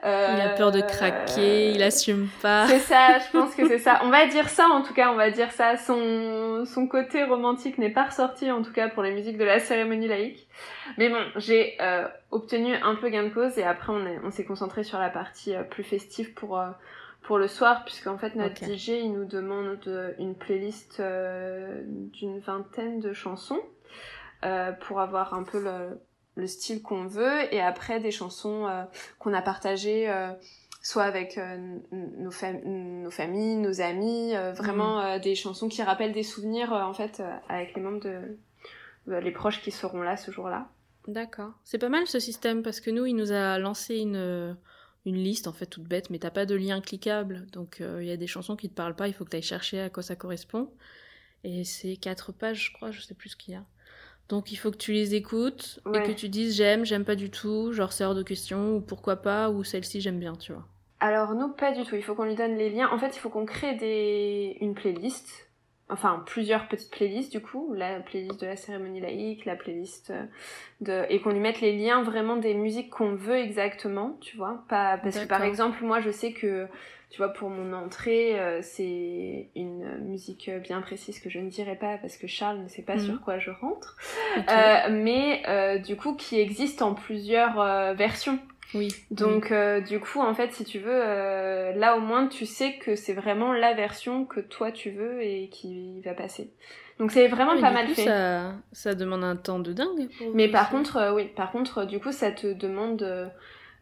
euh, il a peur de craquer, il assume pas. C'est ça, je pense que c'est ça. On va dire ça, en tout cas, on va dire ça. Son, son côté romantique n'est pas ressorti, en tout cas, pour les musiques de la cérémonie laïque. Mais bon, j'ai euh, obtenu un peu gain de cause et après, on, on s'est concentré sur la partie euh, plus festive pour, euh, pour le soir, puisqu'en fait, notre DJ, il nous demande une playlist d'une vingtaine de chansons pour avoir un peu le le style qu'on veut et après des chansons euh, qu'on a partagées euh, soit avec euh, nos, nos, familles, nos amis, vraiment mm. des chansons qui rappellent des souvenirs en fait avec les membres de les proches qui seront là ce jour-là. D'accord. C'est pas mal ce système parce que nous, il nous a lancé une, une liste en fait toute bête, mais t'as pas de lien cliquable. Donc il y a des chansons qui te parlent pas, il faut que tu ailles chercher à quoi ça correspond. Et c'est quatre pages, je crois, je sais plus ce qu'il y a. Donc il faut que tu les écoutes et que tu dises j'aime, j'aime pas du tout, genre c'est hors de question, ou pourquoi pas, ou celle-ci j'aime bien, tu vois. Alors nous, pas du tout. Il faut qu'on lui donne les liens. En fait, il faut qu'on crée des... une playlist. Enfin, plusieurs petites playlists du coup. La playlist de la cérémonie laïque, la playlist de... Et qu'on lui mette les liens vraiment des musiques qu'on veut exactement, tu vois. Pas... Parce que par exemple, moi je sais que tu vois, pour mon entrée, euh, c'est une musique bien précise que je ne dirai pas parce que Charles ne sait pas sur mhm. quoi je rentre, euh, mais euh, du coup qui existe en plusieurs versions. Oui. Donc du coup, en fait, si tu veux, là au moins tu sais que c'est vraiment la version que toi tu veux et qui va passer. Donc c'est vraiment ah, pas mal fait. Ça, ça demande un temps de dingue. Mais par contre, oui, par contre, du coup, ça te demande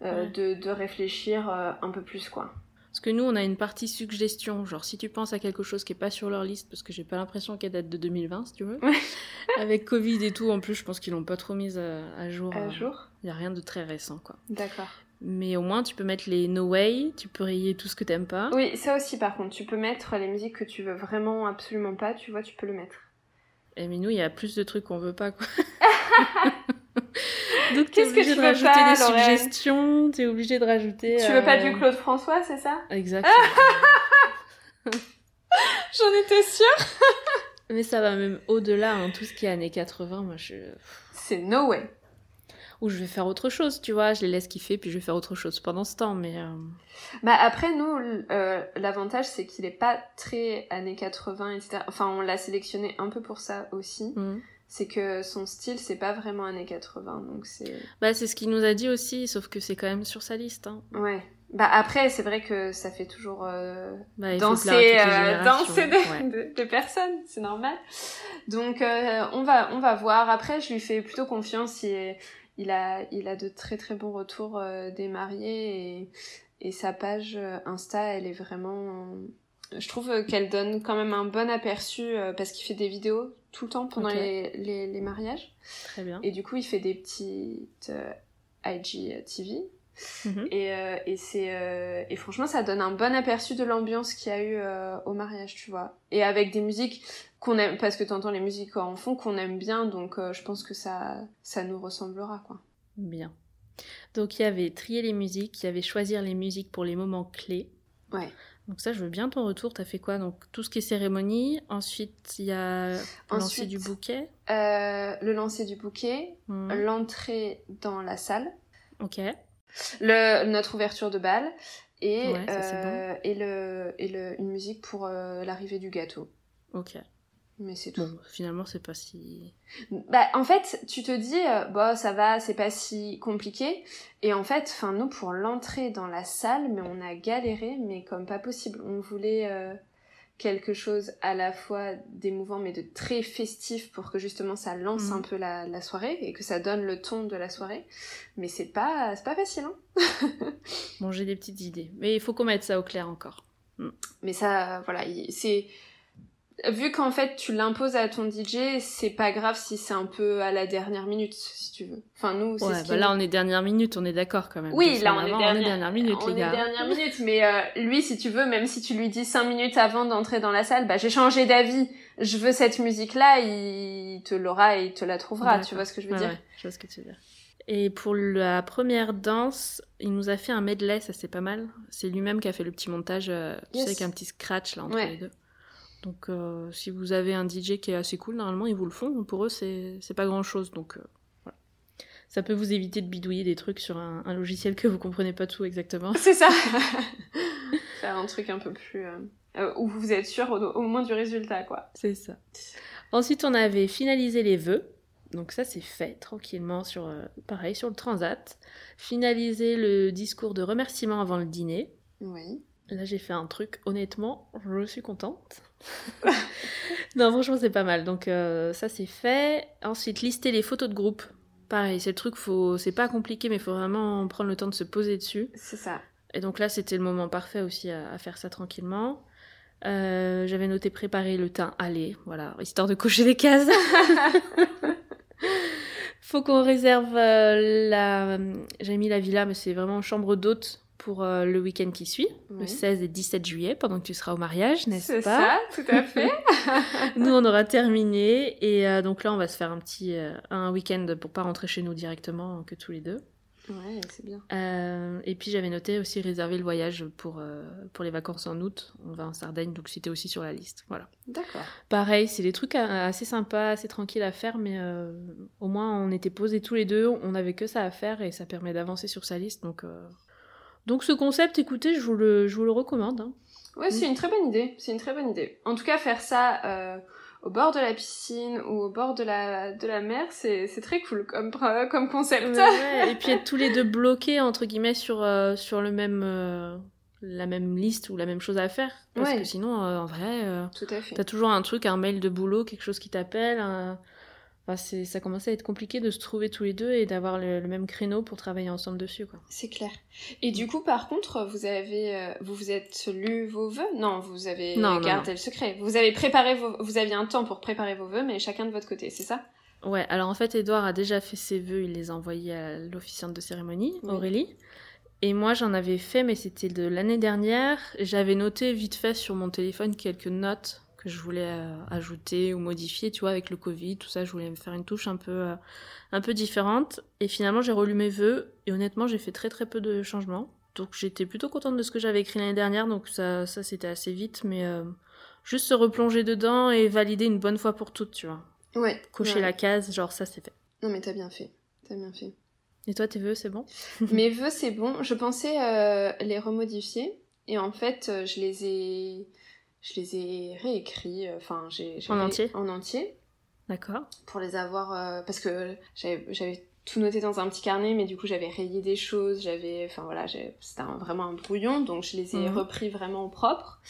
de, de réfléchir un peu plus, quoi. Parce que nous, on a une partie suggestion. Genre, si tu penses à quelque chose qui est pas sur leur liste, parce que j'ai pas l'impression qu'elle date de 2020, si tu veux. Avec Covid et tout, en plus, je pense qu'ils l'ont pas trop mise à, jour. À euh, jour Il y a rien de très récent, quoi. D'accord. Mais au moins, tu peux mettre les No Way, tu peux rayer tout ce que t'aimes pas. Oui, ça aussi, par contre. Tu peux mettre les musiques que tu veux vraiment absolument pas, tu vois, tu peux le mettre. Et mais nous, il y a plus de trucs qu'on veut pas, quoi. Donc t'es obligé de rajouter des suggestions, t'es obligé de rajouter. Tu veux pas du euh, Claude François, c'est ça? Exactement. J'en étais sûre. Mais ça va même au-delà, hein, tout ce qui est années 80, moi je. C'est no way. Ou je vais faire autre chose, tu vois, je les laisse kiffer, puis je vais faire autre chose pendant ce temps, mais... euh, Bah après nous, euh, l'avantage c'est qu'il est pas très années 80, etc. Enfin on l'a sélectionné un peu pour ça aussi. hmm. C'est que son style c'est pas vraiment années 80, donc c'est... Bah, c'est ce qu'il nous a dit aussi, sauf que c'est quand même sur sa liste. Hein. Ouais. Bah après c'est vrai que ça fait toujours euh, Bah, danser, euh, danser de, ouais. de- de personnes, c'est normal. Donc euh, on va on va voir. Après je lui fais plutôt confiance. Il, il a il a de très très bons retours euh, des mariés et, et sa page Insta elle est vraiment. Je trouve qu'elle donne quand même un bon aperçu euh, parce qu'il fait des vidéos tout le temps pendant les, les, les mariages Très bien. et du coup il fait des petites euh, IGTV Mhm. et, euh, et c'est euh, et franchement ça donne un bon aperçu de l'ambiance qu'il y a eu euh, au mariage tu vois et avec des musiques qu'on aime parce que t'entends les musiques en fond qu'on aime bien donc euh, je pense que ça ça nous ressemblera quoi Bien. Donc, il y avait trier les musiques, il y avait choisir les musiques pour les moments clés. ouais Donc ça, je veux bien ton retour. T'as fait quoi? Donc tout ce qui est cérémonie. Ensuite, il y a le lancer Ensuite, du bouquet. euh, le lancer du bouquet Mhm. l'entrée dans la salle Ok. le notre ouverture de bal et Ouais, ça, c'est euh, et le et le une musique pour euh, l'arrivée du gâteau Ok. Mais c'est tout Bon, finalement, c'est pas si. Bah, en fait, tu te dis, euh, bon, ça va, c'est pas si compliqué. Et en fait, enfin, nous, pour l'entrée dans la salle, mais on a galéré, mais comme pas possible. On voulait euh, quelque chose à la fois d'émouvant, mais de très festif pour que justement ça lance Mhm. un peu la, la soirée et que ça donne le ton de la soirée. Mais c'est pas, c'est pas facile, hein. Bon, j'ai des petites idées, mais il faut qu'on mette ça au clair encore. Mais ça, voilà, il- c'est. Vu qu'en fait tu l'imposes à ton DJ, c'est pas grave si c'est un peu à la dernière minute, si tu veux. Enfin, nous, c'est Ouais, ce bah là, on est dernière minute, on est d'accord quand même. Oui, là on est, dernière, dernière minute, on les est gars. dernière minute, mais euh, lui, si tu veux, même si tu lui dis cinq minutes avant d'entrer dans la salle, bah j'ai changé d'avis, je veux cette musique-là, il te l'aura et il te la trouvera, tu vois ce que je veux Ouais, dire? ouais, je vois ce que tu veux dire. Et pour la première danse, il nous a fait un medley, ça c'est pas mal. C'est lui-même qui a fait le petit montage, euh, tu sais, avec un petit scratch là entre les deux. Donc euh, si vous avez un DJ qui est assez cool, normalement ils vous le font. Pour eux, c'est pas grand-chose, donc euh, voilà. Ça peut vous éviter de bidouiller des trucs sur un, un logiciel que vous comprenez pas tout exactement. C'est ça Faire un truc un peu plus... euh, où vous êtes sûr au, au moins du résultat, quoi. C'est ça. Ensuite, on avait finalisé les vœux. Donc ça, c'est fait tranquillement sur, pareil, sur le transat. Finaliser le discours de remerciement avant le dîner. Oui. Là, j'ai fait un truc, honnêtement, je suis contente. non, franchement, c'est pas mal. Donc, euh, ça, c'est fait. Ensuite, lister les photos de groupe. Pareil, c'est le truc, faut... c'est pas compliqué, mais il faut vraiment prendre le temps de se poser dessus. C'est ça. Et donc là, c'était le moment parfait aussi à, à faire ça tranquillement. Euh, J'avais noté préparer le teint aller, voilà, histoire de cocher les cases. Faut qu'on réserve euh, la. J'ai mis la villa, mais c'est vraiment chambre d'hôte pour euh, le week-end qui suit, le Oui. 16 et 17 juillet, pendant que tu seras au mariage, n'est-ce C'est pas ça, tout à fait. Nous, on aura terminé, et euh, donc là, on va se faire un petit euh, un week-end pour pas rentrer chez nous directement, que tous les deux. ouais, c'est bien. Et puis j'avais noté aussi réserver le voyage pour, pour les vacances en août. On va en Sardaigne, donc c'était aussi sur la liste. Voilà. D'accord. Pareil, c'est des trucs assez sympas, assez tranquilles à faire, mais au moins on était posés tous les deux, on avait que ça à faire et ça permet d'avancer sur sa liste. Donc, donc ce concept, écoutez, je vous le, je vous le recommande. hein. Ouais, c'est une très bonne idée. C'est une très bonne idée. En tout cas, faire ça euh, au bord de la piscine ou au bord de la, de la mer, c'est très cool comme, euh, comme concept. Ouais, Et puis être tous les deux bloqués entre guillemets sur, euh, sur le même, euh, la même liste ou la même chose à faire. Parce Ouais. que sinon, en vrai. Tout à fait. T'as toujours un truc, un mail de boulot, quelque chose qui t'appelle. un- Enfin, ça commence à être compliqué de se trouver tous les deux et d'avoir le, le même créneau pour travailler ensemble dessus. C'est clair. Et du coup, par contre, vous avez, euh, vous vous êtes lu vos vœux? Non, vous avez Non, non, gardé le secret. Vous avez préparé vos, vous aviez un temps pour préparer vos vœux, mais chacun de votre côté, c'est ça? Ouais, alors en fait, Edouard a déjà fait ses vœux, il les a envoyés à l'officiante de cérémonie, Oui. Aurélie. Et moi, j'en avais fait, mais c'était de l'année dernière. J'avais noté vite fait sur mon téléphone quelques notes que je voulais euh, ajouter ou modifier, tu vois, avec le Covid, tout ça, je voulais me faire une touche un peu, euh, un peu différente. Et finalement, j'ai relu mes vœux, et honnêtement, j'ai fait très très peu de changements. Donc j'étais plutôt contente de ce que j'avais écrit l'année dernière, donc ça, ça c'était assez vite, mais euh, juste se replonger dedans et valider une bonne fois pour toutes, tu vois. Ouais. Cocher ouais. la case, genre ça c'est fait. Non, mais t'as bien fait. T'as bien fait. Et toi, tes vœux, c'est bon? Mes vœux, c'est bon. Je pensais euh, les remodifier. Et en fait, je les ai, je les ai réécrits. euh, Enfin, j'ai En entier En entier. D'accord. Pour les avoir. euh, parce que j'avais tout noté dans un petit carnet, mais du coup, j'avais rayé des choses. J'avais. Enfin, voilà, c'était vraiment un brouillon. Donc, je les ai Mhm. repris vraiment au propre.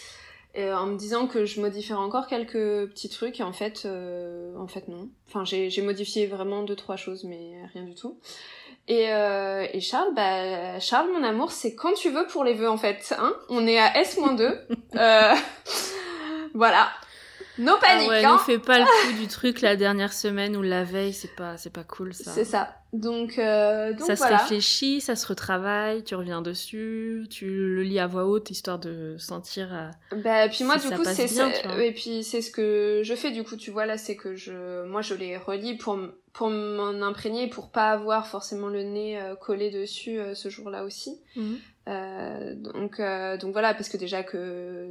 Euh, en me disant que je modifierais encore quelques petits trucs. Et en fait, euh, en fait, non. Enfin, j'ai j'ai modifié vraiment deux, trois choses, mais rien du tout. Et, euh, et Charles, bah, Charles, mon amour, c'est quand tu veux pour les vœux, en fait. Hein On est à S-2. euh, voilà. No Ah panique, ouais, hein ne fais pas le coup du truc la dernière semaine ou la veille, c'est pas, c'est pas cool ça. C'est ça. Donc, euh, donc ça voilà. se réfléchit, ça se retravaille, tu reviens dessus, tu le lis à voix haute histoire de sentir. euh, Bah, puis moi, si du coup, c'est ça. Et puis, c'est ce que je fais, du coup, tu vois, là, c'est que je, moi, je les relis pour, pour m'en imprégner, pour pas avoir forcément le nez euh, collé dessus euh, ce jour-là aussi. Euh, donc, euh, donc voilà, parce que déjà que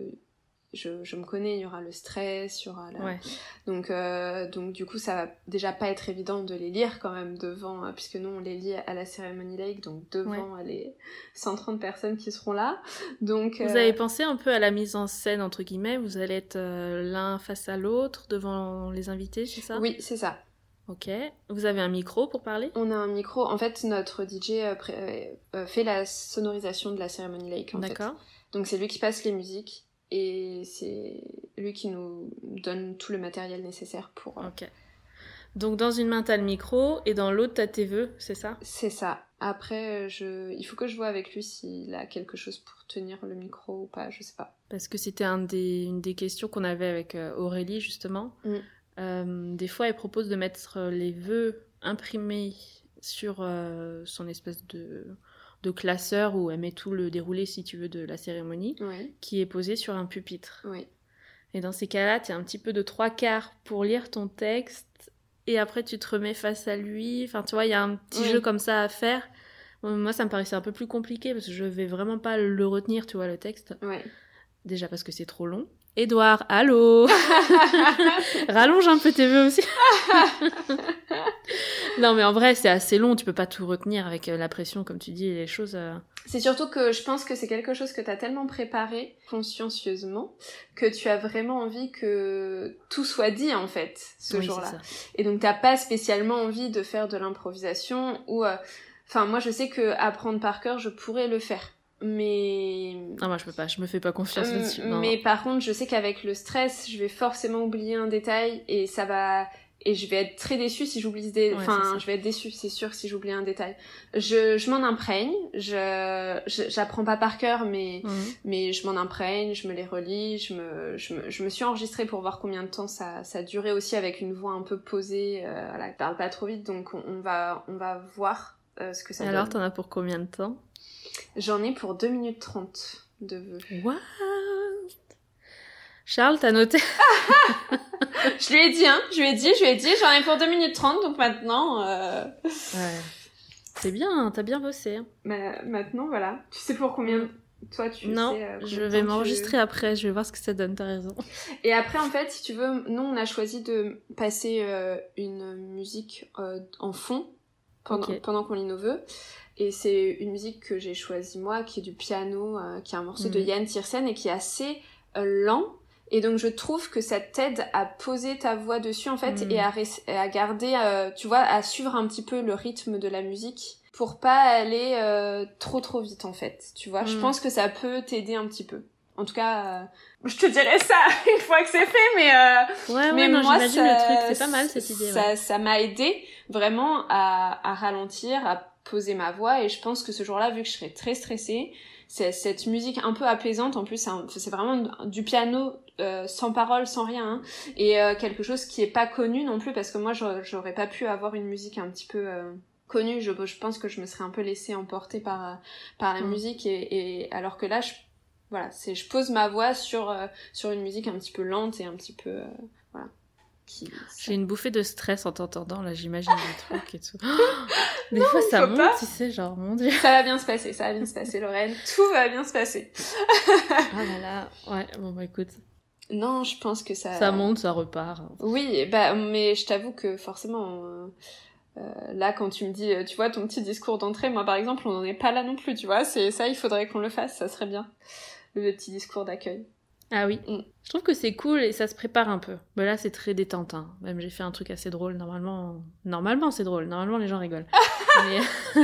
je, je me connais, il y aura le stress, il y aura la... Ouais. Donc, euh, donc du coup, ça va déjà pas être évident de les lire quand même devant, euh, puisque nous on les lit à la Ceremony Lake, donc devant les 130 personnes qui seront là. Donc, Vous euh, avez pensé un peu à la mise en scène entre guillemets, vous allez être euh, l'un face à l'autre devant les invités, c'est ça? Oui, c'est ça. Ok. Vous avez un micro pour parler? On a un micro. En fait, notre DJ fait la sonorisation de la Ceremony Lake. En fait. D'accord. Donc c'est lui qui passe les musiques et c'est lui qui nous donne tout le matériel nécessaire pour. euh, Ok. Donc dans une main t'as le micro et dans l'autre t'as tes vœux, c'est ça? C'est ça. Après, je... il faut que je vois avec lui s'il a quelque chose pour tenir le micro ou pas, je sais pas. Parce que c'était un des, une des questions qu'on avait avec euh, Aurélie justement. Mm. Euh, des fois elle propose de mettre les vœux imprimés sur euh, son espèce de, de classeur où elle met tout le déroulé si tu veux de la cérémonie qui est posé sur un pupitre. Et dans ces cas-là, tu as un petit peu de trois quarts pour lire ton texte, et après tu te remets face à lui. Enfin, tu vois, il y a un petit jeu comme ça à faire. Moi, ça me paraissait un peu plus compliqué parce que je vais vraiment pas le retenir, tu vois, le texte. Déjà parce que c'est trop long. Édouard, allô Rallonge un peu tes vœux aussi. non, mais en vrai, c'est assez long, tu peux pas tout retenir avec euh, la pression, comme tu dis, les choses. euh, C'est surtout que je pense que c'est quelque chose que tu as tellement préparé consciencieusement que tu as vraiment envie que tout soit dit en fait ce oui, jour-là. Et donc t'as pas spécialement envie de faire de l'improvisation ou euh, enfin moi je sais que apprendre par cœur je pourrais le faire mais Non, moi, je peux pas, je me fais pas confiance Hum, là-dessus. Mais par contre je sais qu'avec le stress je vais forcément oublier un détail et ça va et je vais être très déçue si j'oublie ce dé... Ouais, enfin je vais être déçue c'est sûr si j'oublie un détail je, je m'en imprègne je j'apprends pas par cœur mais. Mhm. mais je m'en imprègne, je me les relis, je me, je me, je me suis enregistrée pour voir combien de temps ça, ça durait aussi avec une voix un peu posée, euh, voilà, parle pas trop vite, donc on, on va, on va voir euh, ce que ça Et alors, donne. t'en as pour combien de temps? J'en ai pour 2 minutes 30 de vœux. What? Charles, t'as noté? Je lui ai dit, hein, je lui ai dit, je lui ai dit, j'en ai pour 2 minutes 30, donc maintenant, euh, Ouais. C'est bien, t'as bien bossé. hein. ma- maintenant, voilà. Tu sais pour combien de- toi tu non, sais, euh, je vais m'enregistrer après, je vais voir ce que ça donne, t'as raison. Et après, en fait, si tu veux, nous, on a choisi de passer euh, une musique euh, en fond pendant, pendant qu'on lit nos vœux. Et c'est une musique que j'ai choisie moi, qui est du piano, euh, qui est un morceau de Mhm. Yann Tiersen et qui est assez euh, lent. Et donc, je trouve que ça t'aide à poser ta voix dessus, en fait, Mhm. et, à res- et à garder, euh, tu vois, à suivre un petit peu le rythme de la musique pour pas aller euh, trop trop vite, en fait. Tu vois, je Mhm. pense que ça peut t'aider un petit peu. En tout cas, euh, je te dirai ça une fois que c'est fait, mais euh, Ouais, ouais, mais non, moi, ça- le truc, c'est pas mal cette idée. Ça, ça m'a aidé vraiment à, à ralentir, à poser ma voix, et je pense que ce jour-là, vu que je serais très stressée, c'est cette musique un peu apaisante. En plus, c'est vraiment du piano euh, sans parole, sans rien, hein, et euh, quelque chose qui est pas connu non plus, parce que moi, j'aurais pas pu avoir une musique un petit peu euh, connue. Je, je pense que je me serais un peu laissée emporter par euh, par la Mm. musique, et, et alors que là, je voilà, c'est je pose ma voix sur euh, sur une musique un petit peu lente et un petit peu euh. Qui, J'ai une bouffée de stress en t'entendant, là, j'imagine des trucs et tout. Des fois, ça monte, pas. tu sais, genre, mon dieu. Ça va bien se passer, ça va bien se passer, Lorraine. Tout va bien se passer. Ah là là, ouais, bon bah écoute, Non, je pense que ça. ça monte, ça repart. Oui, bah, mais je t'avoue que forcément, euh, là, quand tu me dis, tu vois, ton petit discours d'entrée, moi par exemple, on n'en est pas là non plus, tu vois. C'est ça, il faudrait qu'on le fasse, ça serait bien. Le petit discours d'accueil. Ah oui. Mm. Je trouve que c'est cool et ça se prépare un peu. Mais là, c'est très détente. hein. Même j'ai fait un truc assez drôle. Normalement, normalement c'est drôle. Normalement, les gens rigolent. Mais-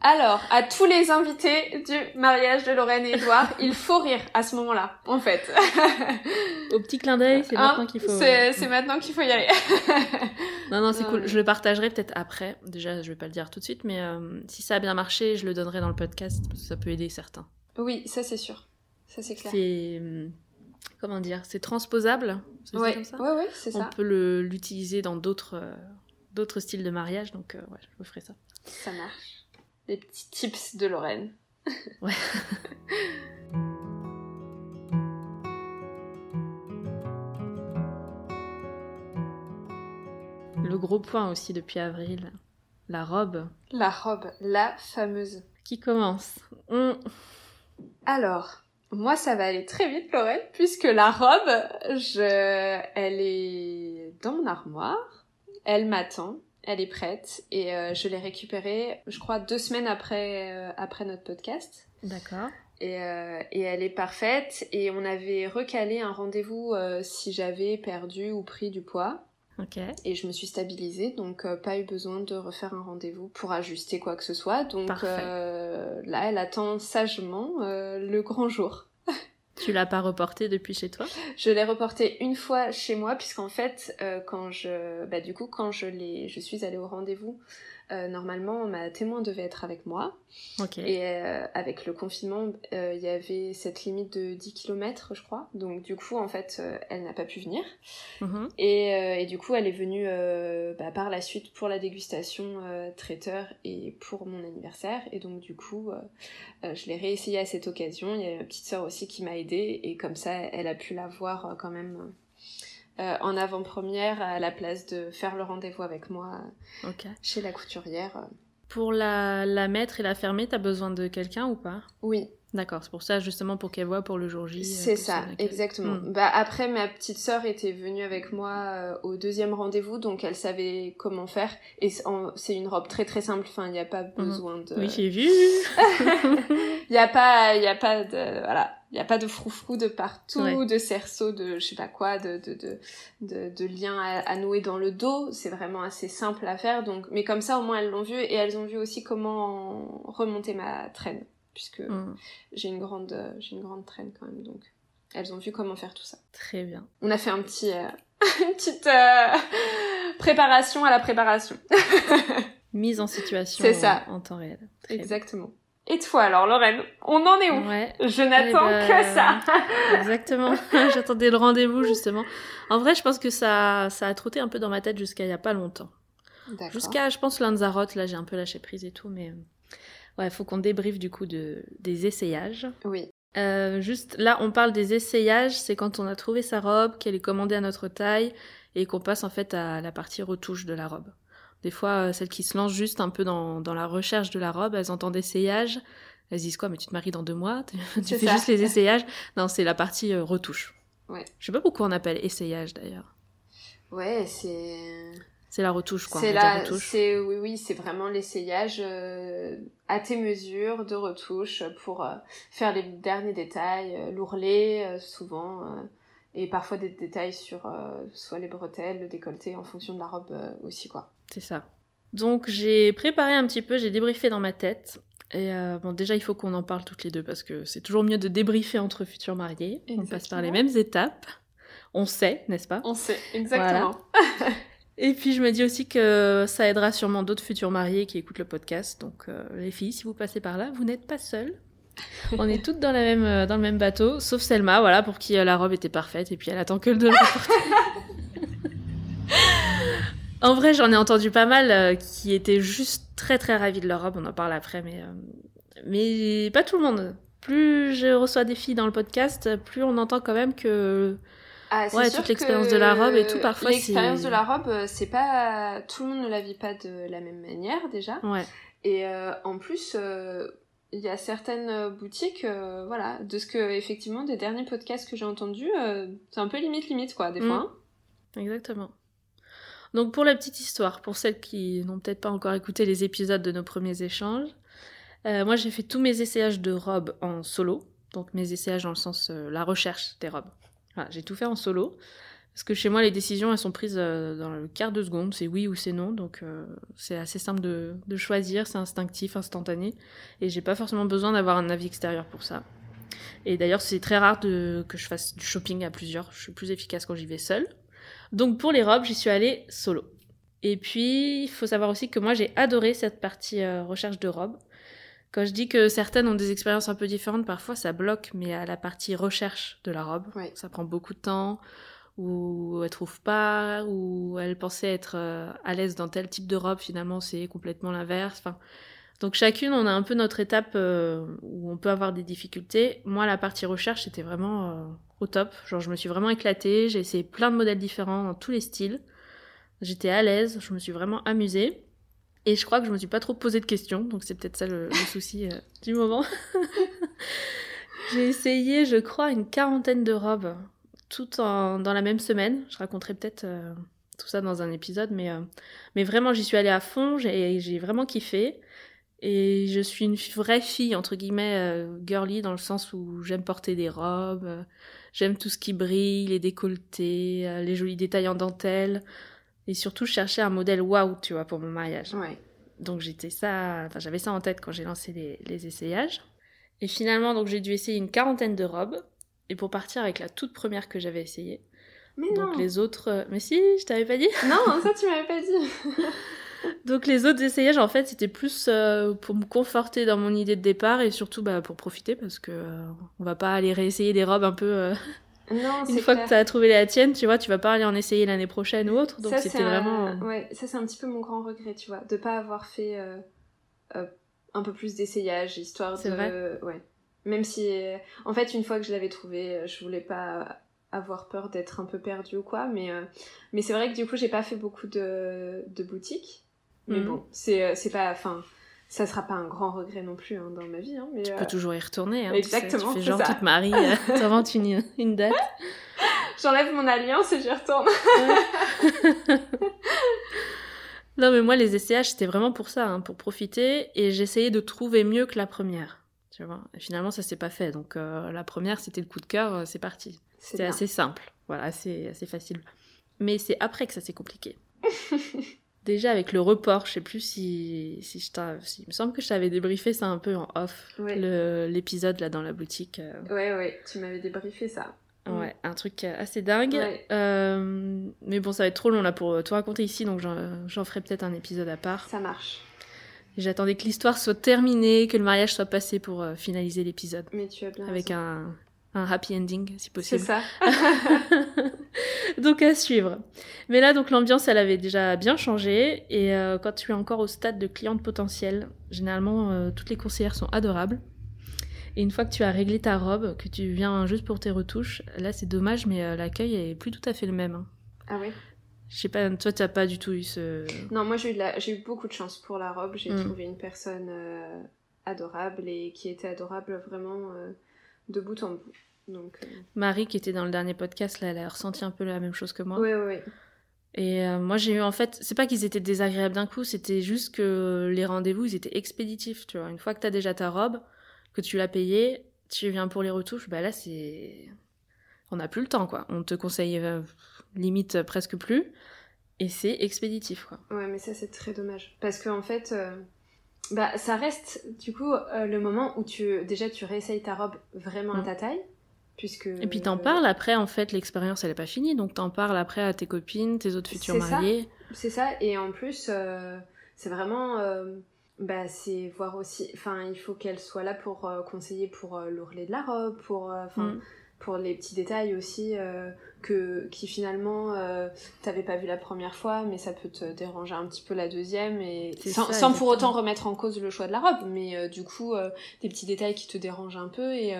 Alors, à tous les invités du mariage de Lorraine et Edouard, il faut rire à ce moment-là, en fait. Au petit clin d'œil, c'est Hein? maintenant qu'il faut. C'est maintenant qu'il faut y aller. Non, non, c'est cool. mais- Je le partagerai peut-être après. Déjà, je vais pas le dire tout de suite, mais euh, si ça a bien marché, je le donnerai dans le podcast parce que ça peut aider certains. oui, ça c'est sûr. Ça c'est clair. C'est hum, comment dire, c'est transposable. c'est Ouais, comme ça? Ouais, ouais, c'est On ça. peut le- l'utiliser dans d'autres euh, d'autres styles de mariage, donc euh, ouais, je ferai ça. Ça marche. Les petits tips de Lorraine. Ouais. Le gros point aussi depuis avril, la robe La robe, la fameuse. qui commence? On- Alors, moi ça va aller très vite Lorraine, puisque la robe, je... elle est dans mon armoire, elle m'attend, elle est prête, et euh, je l'ai récupérée, je crois, deux semaines après, euh, après notre podcast. D'accord. Et, euh, et elle est parfaite, et on avait recalé un rendez-vous si j'avais perdu ou pris du poids. Ok. Et je me suis stabilisée, donc euh, pas eu besoin de refaire un rendez-vous pour ajuster quoi que ce soit. Donc euh, là, elle attend sagement euh, le grand jour. Tu l'as pas reporté depuis chez toi? Je l'ai reporté une fois chez moi, puisqu'en fait, quand je, bah du coup, quand je l'ai, je suis allée au rendez-vous, euh, normalement, ma témoin devait être avec moi. Et euh, avec le confinement, euh, il y avait cette limite de 10 km, je crois. Donc du coup, en fait, elle n'a pas pu venir. Mhm. Et, et du coup, elle est venue bah, par la suite pour la dégustation traiteur et pour mon anniversaire. Et donc, du coup, je l'ai réessayé à cette occasion. Il y a ma petite sœur aussi qui m'a aidée. Et comme ça, elle a pu la voir quand même euh, en avant-première à la place de faire le rendez-vous avec moi euh, chez la couturière. Pour la, la mettre et la fermer, t'as besoin de quelqu'un ou pas? Oui, D'accord, c'est pour ça justement pour qu'elle voit pour le jour J. euh, C'est ça, exactement. Hmm. Bah après, ma petite sœur était venue avec moi euh, au deuxième rendez-vous, donc elle savait comment faire. Et c'est une robe très très simple. Enfin, il n'y a pas besoin de. Hmm. Oui, j'ai vu. Il n'y a pas, il y a pas de, voilà, il y a pas de froufrou de partout, Ouais. de cerceau, de je sais pas quoi, de de de de, de liens à, à nouer dans le dos. C'est vraiment assez simple à faire. Donc, mais comme ça, au moins elles l'ont vu et elles ont vu aussi comment remonter ma traîne, puisque Hmm. j'ai une grande, euh, j'ai une grande traîne quand même. Donc, elles ont vu comment faire tout ça. Très bien. On a fait un petit, euh, une petite euh, préparation à la préparation. Mise en situation C'est ça. en temps réel. Très bien. Exactement. Et toi alors, Lorraine, on en est où? Ouais, Je n'attends Eh ben, que ça. exactement. J'attendais le rendez-vous justement. En vrai, je pense que ça, ça a trotté un peu dans ma tête jusqu'à il y a pas longtemps. Jusqu'à, je pense, Lanzarote, là j'ai un peu lâché prise et tout, mais ouais, faut qu'on débriefe du coup de, des essayages. Oui. Euh, juste là, on parle des essayages, c'est quand on a trouvé sa robe, qu'elle est commandée à notre taille et qu'on passe en fait à la partie retouche de la robe. Des fois, euh, celles qui se lancent juste un peu dans, dans la recherche de la robe, elles entendent essayage, elles se disent quoi, mais tu te maries dans deux mois, tu fais ça. juste les essayages. Non, c'est la partie euh, retouche. Ouais. Je sais pas pourquoi on appelle essayage d'ailleurs. Ouais, c'est. C'est la retouche quoi. C'est retouche. c'est oui, oui, c'est vraiment l'essayage euh, à tes mesures de retouche pour euh, faire les derniers détails, euh, l'ourlet souvent, et parfois des détails sur soit les bretelles, le décolleté, en fonction de la robe aussi quoi. C'est ça. Donc j'ai préparé un petit peu, j'ai débriefé dans ma tête. Et bon, déjà, il faut qu'on en parle toutes les deux parce que c'est toujours mieux de débriefer entre futurs mariés. On passe par les Exactement. mêmes étapes. On sait, n'est-ce pas? On sait exactement. Et puis je me dis aussi que ça aidera sûrement d'autres futurs mariés qui écoutent le podcast. Donc euh, les filles, si vous passez par là, vous n'êtes pas seules. On est toutes dans, euh, le même bateau, sauf Selma, voilà, pour qui euh, la robe était parfaite et puis elle attend que de le reporter. en vrai, j'en ai entendu pas mal qui étaient juste très très ravis de leur robe, on en parle après, mais, mais pas tout le monde. Plus je reçois des filles dans le podcast, plus on entend quand même que Ah, Ouais, sûr toute l'expérience de la robe et tout, parfois, L'expérience de la robe, euh, c'est pas tout le monde ne la vit pas de la même manière déjà. ouais, Et euh, en plus, euh, il y a certaines boutiques, euh, voilà, de ce que effectivement des derniers podcasts que j'ai entendus, c'est un peu limite limite quoi, des Mm. fois. hein. Exactement. Donc pour la petite histoire, pour celles qui n'ont peut-être pas encore écouté les épisodes de nos premiers échanges, moi j'ai fait tous mes essayages de robes en solo, donc mes essayages dans le sens la recherche des robes. J'ai tout fait en solo. Parce que chez moi, les décisions, elles sont prises euh, dans le quart de seconde, c'est oui ou c'est non, donc euh, c'est assez simple de, choisir, c'est instinctif, instantané, et j'ai pas forcément besoin d'avoir un avis extérieur pour ça. Et d'ailleurs, c'est très rare que je fasse du shopping à plusieurs, je suis plus efficace quand j'y vais seule. Donc pour les robes, j'y suis allée solo. Et puis, il faut savoir aussi que moi, j'ai adoré cette partie euh, recherche de robes. Quand je dis que certaines ont des expériences un peu différentes, parfois ça bloque, mais à la partie recherche de la robe, Ouais. ça prend beaucoup de temps, ou elle trouve pas, ou elle pensait être euh, à l'aise dans tel type de robe, finalement c'est complètement l'inverse. Enfin, donc chacune, on a un peu notre étape euh, où on peut avoir des difficultés. Moi, la partie recherche, c'était vraiment euh, au top. Genre, je me suis vraiment éclatée, j'ai essayé plein de modèles différents dans tous les styles. J'étais à l'aise, je me suis vraiment amusée. Et je crois que je me suis pas trop posé de questions, donc c'est peut-être ça le, souci euh, du moment. J'ai essayé, je crois, une quarantaine de robes, toutes en- dans la même semaine. Je raconterai peut-être euh, tout ça dans un épisode, mais, euh, mais vraiment, j'y suis allée à fond, j'ai vraiment kiffé. Et je suis une vraie fille, entre guillemets, girly, dans le sens où j'aime porter des robes, j'aime tout ce qui brille, les décolletés, les jolis détails en dentelle. Et surtout, je cherchais un modèle waouh, tu vois, pour mon mariage. Ouais. Donc j'étais ça, enfin j'avais ça en tête quand j'ai lancé les, les essayages. Et finalement, donc j'ai dû essayer une quarantaine de robes. Et pour partir avec la toute première que j'avais essayée. Mais non. Donc les autres, euh, mais si, je t'avais pas dit. Non, ça tu m'avais pas dit. Donc les autres essayages, en fait, c'était plus euh, pour me conforter dans mon idée de départ et surtout bah, pour profiter parce que euh, on va pas aller réessayer des robes un peu euh, Non, une fois clair. que tu as trouvé la tienne, tu vois, tu vas pas aller en essayer l'année prochaine ou autre. Donc Ça, c'était c'est un- vraiment. Ouais, ça c'est un petit peu mon grand regret, tu vois, de pas avoir fait euh, euh, un peu plus d'essayages, histoire de... vrai Ouais. Même si, euh, en fait, une fois que je l'avais trouvé, euh, je voulais pas avoir peur d'être un peu perdue ou quoi, mais, mais c'est vrai que du coup, j'ai pas fait beaucoup de, de boutiques. Mais Mhm. bon, c'est c'est pas... Enfin, ça sera pas un grand regret non plus hein, dans ma vie, hein, mais... Tu euh, peux toujours y retourner. Hein, tu sais. Exactement, Tu fais c'est genre, ça. tu te maries, euh, t'inventes une, une date. J'enlève mon alliance et j'y retourne. Non, mais moi, les essayages, c'était vraiment pour ça, hein, pour profiter. Et j'essayais de trouver mieux que la première. Tu vois. Et finalement, ça s'est pas fait. Donc, euh, la première, c'était le coup de cœur, euh, c'est parti. C'était assez simple. Voilà, assez, assez facile. Mais c'est après que ça s'est compliqué. Déjà, avec le report, je sais plus si, si je si- Il me semble que je t'avais débriefé ça un peu en off. Ouais. L'épisode là dans la boutique. euh, Ouais, ouais, tu m'avais débriefé ça. Mm. Ouais, un truc euh, assez dingue. Ouais. Euh, mais bon, ça va être trop long là pour tout raconter ici, donc j'en ferai peut-être un épisode à part. Ça marche. J'attendais que l'histoire soit terminée, que le mariage soit passé pour euh, finaliser l'épisode. Mais tu as bien Avec raison. un, un happy ending, si C'est possible. ça. donc à suivre. Mais là, donc l'ambiance, elle avait déjà bien changé. Et euh, quand tu es encore au stade de cliente potentielle, généralement, euh, toutes les conseillères sont adorables. Et une fois que tu as réglé ta robe, que tu viens juste pour tes retouches, là c'est dommage, mais euh, l'accueil est plus tout à fait le même. hein. Ah ouais Je sais pas, toi t'as pas du tout eu ce. Non, moi j'ai eu, la- beaucoup de chance pour la robe. J'ai Mm. trouvé une personne adorable et qui était adorable vraiment de bout en bout. Donc, euh, Marie qui était dans le dernier podcast, là, elle a ressenti un peu la même chose que moi. ouais, ouais, ouais. Et euh, moi j'ai eu en fait, c'est pas qu'ils étaient désagréables d'un coup, c'était juste que les rendez-vous ils étaient expéditifs, tu vois. Une fois que t'as déjà ta robe, que tu l'as payée, tu viens pour les retouches, bah là c'est. On n'a plus le temps quoi. On te conseille euh, limite presque plus. Et c'est expéditif quoi. Ouais, mais ça c'est très dommage. Parce qu'en fait, euh, bah, ça reste du coup le moment où tu déjà tu réessayes ta robe vraiment à Mm. ta taille. Puisque... Et puis t'en parles après, en fait, l'expérience elle est pas finie, donc t'en parles après à tes copines, tes autres futurs mariés. C'est ça, et en plus, euh, c'est vraiment. euh, bah, c'est voir aussi. Enfin, il faut qu'elle soit là pour euh, conseiller pour l'ourlet de la robe, pour. Enfin. Mm. pour les petits détails aussi que qui finalement t'avais pas vu la première fois mais ça peut te déranger un petit peu la deuxième et sans, ça, sans pour autant remettre en cause le choix de la robe mais du coup des petits détails qui te dérangent un peu et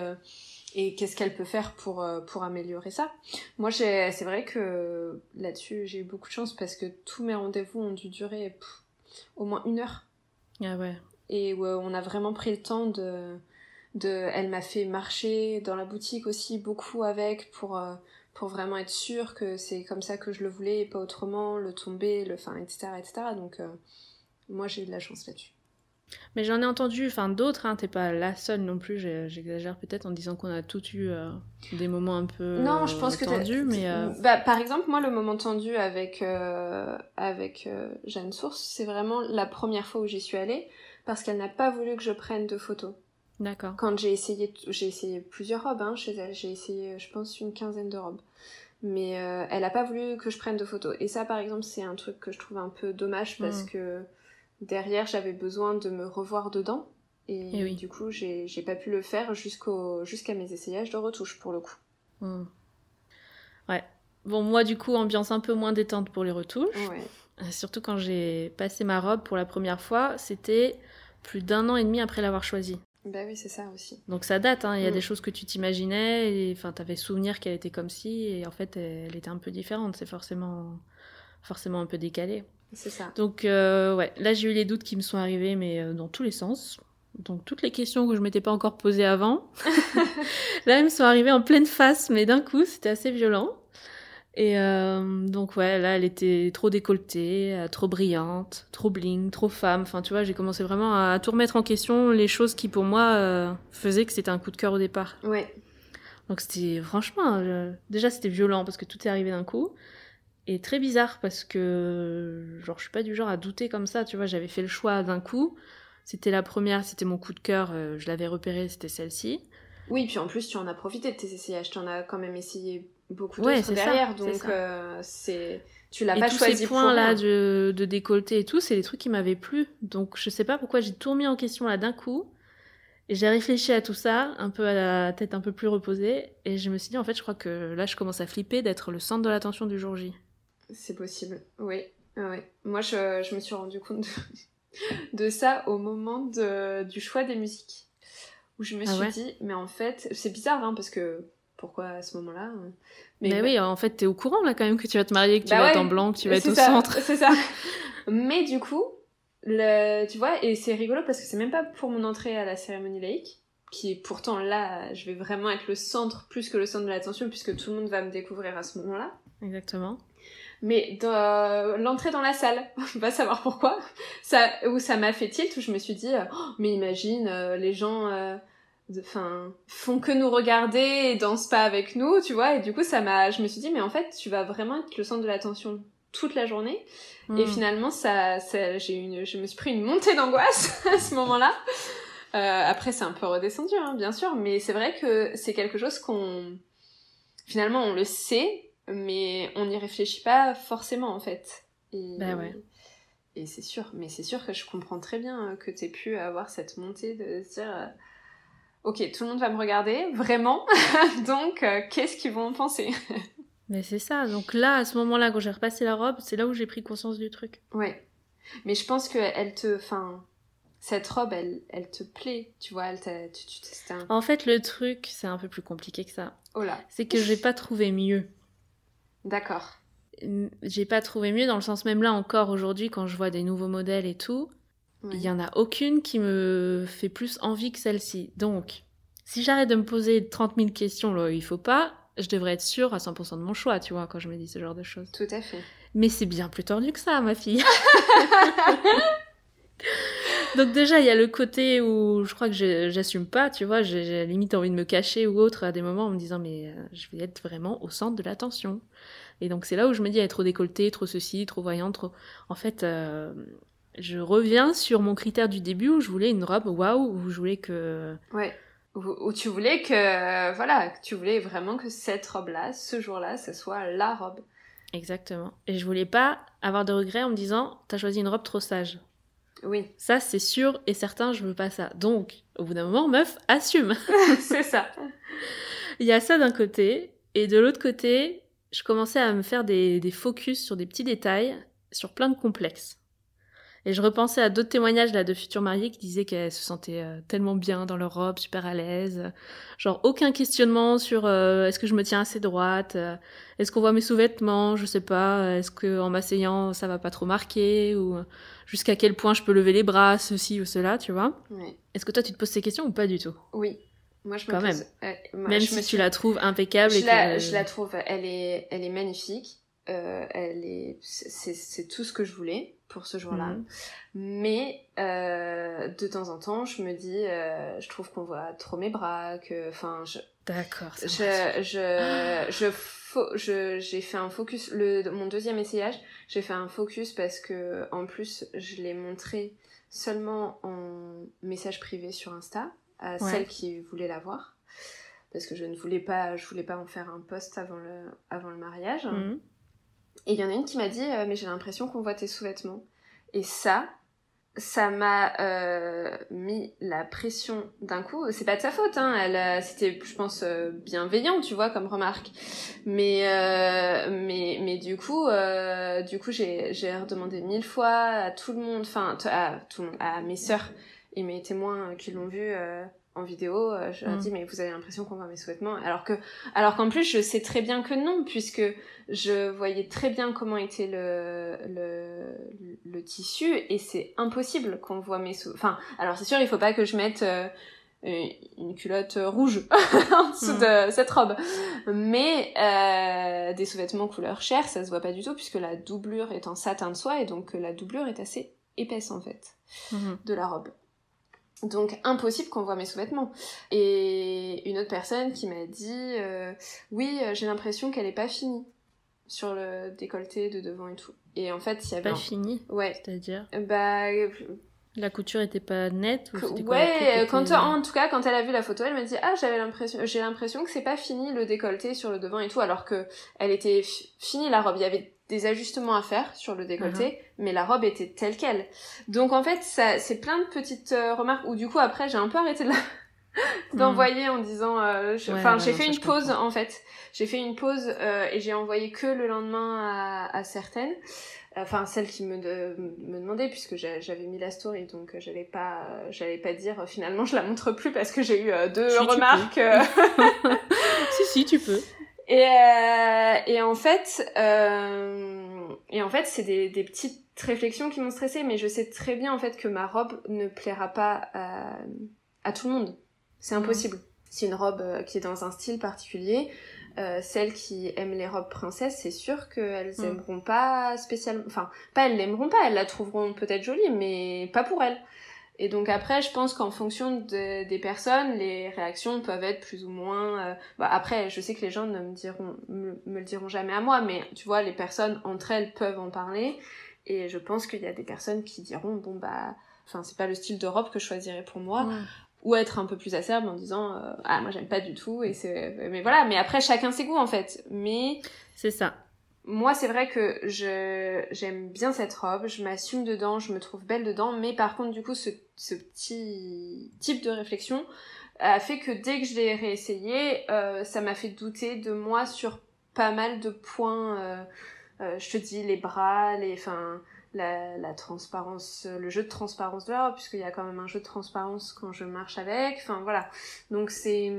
et qu'est-ce qu'elle peut faire pour euh, pour améliorer ça? Moi c'est vrai que là-dessus j'ai eu beaucoup de chance parce que tous mes rendez-vous ont dû durer pff, au moins une heure Ah ouais. et on a vraiment pris le temps de, de elle m'a fait marcher dans la boutique aussi beaucoup avec pour euh, pour vraiment être sûre que c'est comme ça que je le voulais et pas autrement, le tomber, le fin, etc. etc. Donc, euh, moi, j'ai eu de la chance là-dessus. Mais j'en ai entendu, enfin d'autres, hein, t'es pas la seule non plus, j'exagère peut-être en disant qu'on a tout eu euh, des moments un peu non, je pense tendus, mais... Euh, bah, par exemple, moi, le moment tendu avec, avec Jeanne Source, c'est vraiment la première fois où j'y suis allée, parce qu'elle n'a pas voulu que je prenne de photos. D'accord. Quand j'ai essayé, j'ai essayé plusieurs robes hein, chez elle, j'ai essayé, je pense, une quinzaine de robes. Mais euh, elle a pas voulu que je prenne de photos. Et ça, par exemple, c'est un truc que je trouve un peu dommage parce mm. que derrière, j'avais besoin de me revoir dedans. Et, eh du coup, j'ai pas pu le faire jusqu'à mes essayages de retouche, pour le coup. Mm. Ouais. Bon, moi, du coup, ambiance un peu moins détente pour les retouches. Ouais. Euh, surtout quand j'ai passé ma robe pour la première fois, c'était plus d'un an et demi après l'avoir choisie. Bah oui, c'est ça aussi. Donc ça date, hein. il y a mm. des choses que tu t'imaginais, et enfin, t'avais souvenir qu'elle était comme ci, et en fait, elle, était un peu différente, c'est forcément, forcément un peu décalé. C'est ça. Donc, euh, ouais, là j'ai eu les doutes qui me sont arrivés, mais euh, dans tous les sens. Donc, toutes les questions que je m'étais pas encore posées avant, là, elles me sont arrivées en pleine face, mais d'un coup, c'était assez violent. Et euh, donc ouais, là, elle était trop décolletée, trop brillante, trop bling, trop femme. Enfin, tu vois, j'ai commencé vraiment à tout remettre en question les choses qui pour moi faisaient que c'était un coup de cœur au départ. Ouais. Donc c'était franchement, déjà c'était violent parce que tout est arrivé d'un coup. Et très bizarre parce que genre je suis pas du genre à douter comme ça, tu vois, j'avais fait le choix d'un coup. C'était la première, c'était mon coup de cœur, je l'avais repéré, c'était celle-ci. Oui, puis en plus tu en as profité de tes essayages, tu en as quand même essayé beaucoup d'autres derrière, donc euh, c'est tu l'as pas tous choisi ces points là de, de décolleté et tout, c'est des trucs qui m'avaient plu. Donc je sais pas pourquoi j'ai tout remis en question là d'un coup. Et j'ai réfléchi à tout ça, un peu à la tête un peu plus reposée, et je me suis dit en fait je crois que là je commence à flipper d'être le centre de l'attention du jour J. C'est possible, oui. Moi je, je, me suis rendu compte de, de ça au moment de, du choix des musiques. Où je me ah suis dit, mais en fait, c'est bizarre hein, parce que pourquoi à ce moment-là. Hein. Mais, oui, en fait, t'es au courant là quand même que tu vas te marier, que tu bah vas être en blanc, que tu vas être au centre. C'est ça. Mais du coup, le, tu vois, et c'est rigolo parce que c'est même pas pour mon entrée à la cérémonie laïque, qui est pourtant là, je vais vraiment être le centre plus que le centre de l'attention puisque tout le monde va me découvrir à ce moment-là. Exactement. Mais dans l'entrée dans la salle, on va savoir pourquoi, ça, où ça m'a fait tilt, où je me suis dit, oh, mais imagine, euh, les gens, euh, enfin font que nous regarder et dansent pas avec nous tu vois. Et du coup ça m'a je me suis dit mais en fait tu vas vraiment être le centre de l'attention toute la journée. Et hmm. finalement ça, ça j'ai une je me suis pris une montée d'angoisse à ce moment-là. Euh, après c'est un peu redescendu hein, bien sûr. Mais c'est vrai que c'est quelque chose qu'on finalement on le sait mais on n'y réfléchit pas forcément en fait et, bah ouais. et c'est sûr mais c'est sûr que je comprends très bien que tu aies pu avoir cette montée de se dire euh, ok, tout le monde va me regarder, vraiment, donc euh, qu'est-ce qu'ils vont en penser? Mais c'est ça, donc là, à ce moment-là, quand j'ai repassé la robe, c'est là où j'ai pris conscience du truc. Ouais. Mais je pense que elle te. Enfin, cette robe, elle, elle te plaît, tu vois. Elle tu, tu, un... En fait, le truc, c'est un peu plus compliqué que ça. Oh là. C'est que j'ai pas trouvé mieux. D'accord. J'ai pas trouvé mieux dans le sens même là encore aujourd'hui quand je vois des nouveaux modèles et tout. Il y en a aucune qui me fait plus envie que celle-ci. Donc, si j'arrête de me poser 30 000 questions là il faut pas, je devrais être sûre à 100% de mon choix, tu vois, quand je me dis ce genre de choses. Tout à fait. Mais c'est bien plus tordu que ça, ma fille. Donc déjà, il y a le côté où je crois que j'assume pas, tu vois, j'ai limite envie de me cacher ou autre à des moments en me disant mais euh, je vais être vraiment au centre de l'attention. Et donc c'est là où je me dis, est trop décolletée, trop ceci, trop voyante, trop... En fait, euh, je reviens sur mon critère du début où je voulais une robe waouh, où je voulais que. Ouais. Où, tu voulais que. Voilà, tu voulais vraiment que cette robe-là, ce jour-là, ce soit la robe. Exactement. Et je voulais pas avoir de regrets en me disant, t'as choisi une robe trop sage. Oui. Ça, c'est sûr et certain, je veux pas ça. Donc, au bout d'un moment, meuf, assume. c'est ça. Il y a ça d'un côté. Et de l'autre côté, je commençais à me faire des, des focus sur des petits détails, sur plein de complexes. Et je repensais à d'autres témoignages là de futurs mariés qui disaient qu'elles se sentaient euh, tellement bien dans leur robe, super à l'aise. Genre aucun questionnement sur euh, est-ce que je me tiens assez droite, euh, est-ce qu'on voit mes sous-vêtements, je sais pas, est-ce que en m'asseyant ça va pas trop marquer ou jusqu'à quel point je peux lever les bras, ceci ou cela, tu vois. Est-ce que toi tu te poses ces questions ou pas du tout? Oui. Moi, je me Quand pose- moi, Même je si me tu la trouves impeccable et je la, que... je la trouve, elle est, elle est magnifique. Elle est, c'est tout ce que je voulais pour ce jour-là. Mhm. Mais euh, de temps en temps, je me dis, euh, je trouve qu'on voit trop mes bras, que, enfin, je, D'accord. je, je, je, fo- je, j'ai fait un focus. Le, mon deuxième essayage, j'ai fait un focus parce que, en plus, je l'ai montré seulement en message privé sur Insta à Ouais. celles qui voulaient la voir. Parce que je ne voulais pas, je voulais pas en faire un post avant le, avant le mariage. Mhm. Et il y en a une qui m'a dit, euh, mais j'ai l'impression qu'on voit tes sous-vêtements. Et ça, ça m'a euh, mis la pression d'un coup. C'est pas de sa faute, hein. Elle, a- c'était, je pense, euh, bienveillant, tu vois, comme remarque. Mais, euh, mais, mais du coup, euh, du coup, j'ai, j'ai redemandé mille fois à tout le monde, enfin, à tout le monde, à mes sœurs et mes témoins qui l'ont vu. En vidéo, euh, je leur Mm. dis mais vous avez l'impression qu'on voit mes sous-vêtements alors que alors qu'en plus je sais très bien que non puisque je voyais très bien comment était le, le, le tissu et c'est impossible qu'on voit mes sous. Enfin, alors c'est sûr, il faut pas que je mette euh, une culotte rouge en dessous Mm. de cette robe. Mais euh, des sous-vêtements couleur chair, ça se voit pas du tout puisque la doublure est en satin de soie et donc la doublure est assez épaisse en fait Mhm. de la robe. Donc impossible qu'on voit mes sous-vêtements. Et une autre personne qui m'a dit euh, oui, euh, j'ai l'impression qu'elle est pas finie sur le décolleté de devant et tout. Et en fait, il y avait Pas un- fini, ouais c'est-à-dire? Bah euh, la couture était pas nette ou ouais, était- quand en tout cas quand elle a vu la photo, elle m'a dit ah j'avais l'impression j'ai l'impression que c'est pas fini le décolleté sur le devant et tout alors que elle était fi- finie la robe. Il y avait des ajustements à faire sur le décolleté, Uh-huh. mais la robe était telle quelle. Donc en fait, ça c'est plein de petites euh, remarques où du coup après j'ai un peu arrêté de la d'envoyer en disant euh, je- Hmm. Ouais, enfin ouais, j'ai fait une pause en fait j'ai fait une pause euh, et j'ai envoyé que le lendemain à, à certaines enfin celles qui me, de- me demandaient puisque j'a- j'avais mis la story donc euh, j'allais pas euh, j'allais pas dire euh, finalement je la montre plus parce que j'ai eu deux Si, remarques si, si, tu peux. et, euh, et en fait, euh, et en fait, c'est des, des petites réflexions qui m'ont stressée, mais je sais très bien en fait que ma robe ne plaira pas à, à tout le monde. C'est impossible. C'est une robe qui est dans un style particulier. Euh, celles qui aiment les robes princesses, c'est sûr qu'elles Mm. aimeront pas spécialement. Enfin, pas elles l'aimeront pas, elles la trouveront peut-être jolie, mais pas pour elles. Et donc après, je pense qu'en fonction de- des personnes, les réactions peuvent être plus ou moins. euh, bah, après, je sais que les gens ne me diront, me, me le diront jamais à moi, mais tu vois, les personnes entre elles peuvent en parler. Et je pense qu'il y a des personnes qui diront, bon bah, enfin, c'est pas le style de robe que je choisirais pour moi Ouais. Ou être un peu plus acerbe en disant euh, ah moi j'aime pas du tout et c'est mais voilà mais après chacun ses goûts en fait mais C'est ça. moi c'est vrai que je j'aime bien cette robe je m'assume dedans je me trouve belle dedans mais par contre du coup ce, ce petit type de réflexion a fait que dès que je l'ai réessayé euh, ça m'a fait douter de moi sur pas mal de points euh, euh, je te dis les bras les enfin la, transparence, le jeu de transparence de la robe, puisqu'il y a quand même un jeu de transparence quand je marche avec. Enfin voilà. Donc c'est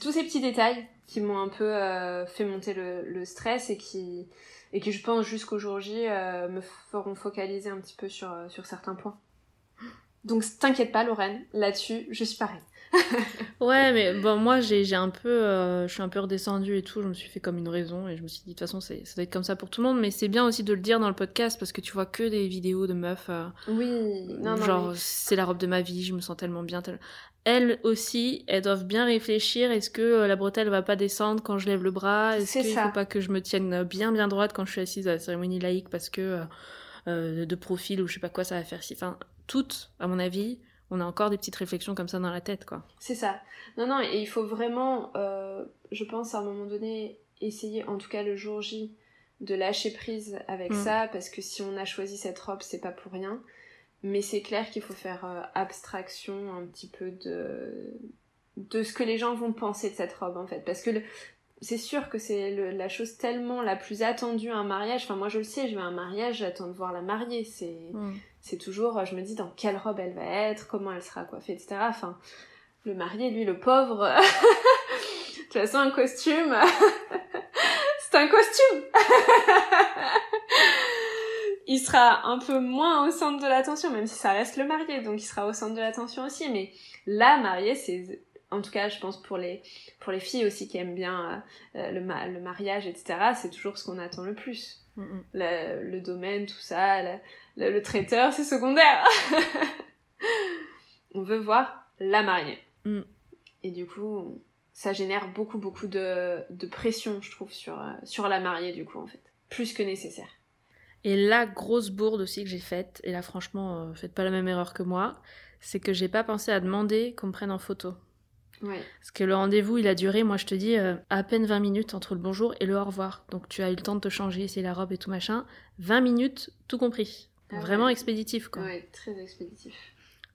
tous ces petits détails qui m'ont un peu euh, fait monter le, le stress et qui et qui je pense jusqu'au jour euh, me feront focaliser un petit peu sur euh, sur certains points. Donc t'inquiète pas Lorraine, là-dessus je suis pareil. Ouais, mais bon, moi, j'ai un peu, euh, je suis un peu redescendue et tout. Je me suis fait comme une raison et je me suis dit, de toute façon, c'est- ça doit être comme ça pour tout le monde. Mais c'est bien aussi de le dire dans le podcast parce que tu vois que des vidéos de meufs. euh, Oui, non, genre, mais- c'est la robe de ma vie, je me sens tellement bien. tel- Elles aussi, elles doivent bien réfléchir. Est-ce que euh, la bretelle va pas descendre quand je lève le bras Est-ce C'est qu'il faut pas que je me tienne bien, bien droite quand je suis assise à la cérémonie laïque parce que euh, euh, de profil ou je sais pas quoi, ça va faire si. Enfin, toutes, à mon avis, on a encore des petites réflexions comme ça dans la tête, quoi. C'est ça. Non, non, et il faut vraiment, euh, je pense, à un moment donné, essayer, en tout cas le jour J, de lâcher prise avec Mm. ça, parce que si on a choisi cette robe, c'est pas pour rien. Mais c'est clair qu'il faut faire euh, abstraction un petit peu de de ce que les gens vont penser de cette robe, en fait. Parce que le- c'est sûr que c'est la chose tellement la plus attendue à un mariage. Enfin, moi, je le sais, je vais à un mariage, j'attends de voir la mariée. C'est c'est toujours, je me dis dans quelle robe elle va être, comment elle sera coiffée, etc. Enfin, le marié, lui, le pauvre, de toute façon, un costume, c'est un costume. il sera un peu moins au centre de l'attention, même si ça reste le marié, donc il sera au centre de l'attention aussi. Mais la mariée, c'est en tout cas, je pense pour les, pour les filles aussi qui aiment bien euh, le, le mariage, etc., c'est toujours ce qu'on attend le plus. Mm, mm. Le, le domaine, tout ça, le, le traiteur, c'est secondaire. on veut voir la mariée. Mm. Et du coup, ça génère beaucoup, beaucoup de, de pression, je trouve, sur, euh, sur la mariée, du coup, en fait. Plus que nécessaire. Et la grosse bourde aussi que j'ai faite, et là franchement, euh, faites pas la même erreur que moi, c'est que j'ai pas pensé à demander qu'on me prenne en photo. Ouais. Parce que le rendez-vous, il a duré, moi je te dis, euh, à peine 20 minutes entre le bonjour et le au revoir. Donc tu as eu le temps de te changer, essayer la robe et tout machin. 20 minutes, tout compris. Ah ouais. Vraiment expéditif, quoi. Ouais, très expéditif.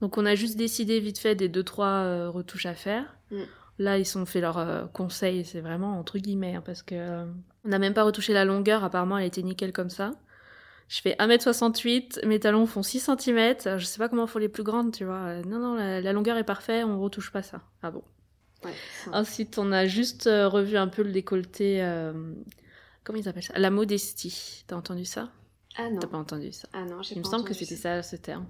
Donc on a juste décidé vite fait des 2-3 retouches à faire. Mm. Là, ils ont fait leur euh, conseil, c'est vraiment entre guillemets, hein, parce que euh, on n'a même pas retouché la longueur, apparemment elle était nickel comme ça. Je fais 1m68, mes talons font 6 cm, je sais pas comment font les plus grandes, tu vois. Euh, non, non, la, la longueur est parfaite, on retouche pas ça. Ah bon. Ouais, Ensuite, on a juste euh, revu un peu le décolleté, euh, comment ils appellent ça? La modestie. T'as entendu ça? Ah non. T'as pas entendu ça? Ah non, j'ai il me pas semble que entendu c'était ça ce terme.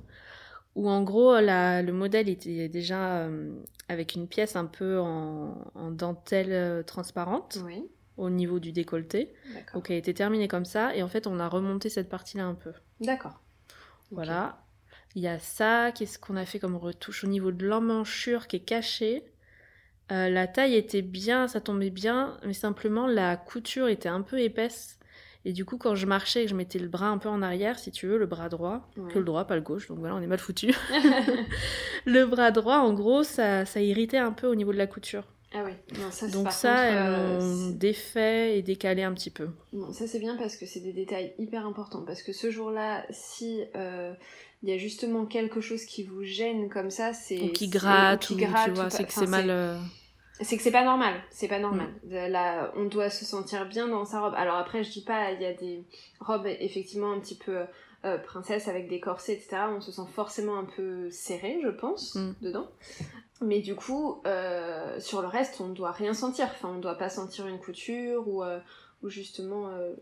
Où en gros, la- le modèle était déjà euh, avec une pièce un peu en, en dentelle transparente Oui, au niveau du décolleté. Donc elle était terminée comme ça et en fait on a remonté cette partie-là un peu. D'accord. Voilà. Il y a ça, qu'est-ce qu'on a fait comme retouche? Au niveau de l'emmanchure qui est cachée. Euh, la taille était bien, ça tombait bien, mais simplement la couture était un peu épaisse. Et du coup, quand je marchais et que je mettais le bras un peu en arrière, si tu veux, le bras droit, Ouais. que le droit, pas le gauche, donc voilà, on est mal foutu. le bras droit, en gros, ça, ça irritait un peu au niveau de la couture. Ah oui, non, ça, Donc ça, contre, euh, c'est- défait et décalé un petit peu. Ça c'est bien parce que c'est des détails hyper importants. Parce que ce jour-là, si euh, il y a justement quelque chose qui vous gêne comme ça, c'est Ou qui gratte, qui ou gratte, tu vois, c'est que c'est mal... euh, C'est que c'est pas normal, c'est pas normal. Mm. Là, on doit se sentir bien dans sa robe. Alors après, je dis pas, il y a des robes effectivement un petit peu euh, princesse avec des corsets, etc. On se sent forcément un peu serré, je pense, Mm. dedans. Mais du coup, euh, sur le reste, on doit rien sentir. Enfin, on doit pas sentir une couture ou, euh, ou justement, euh,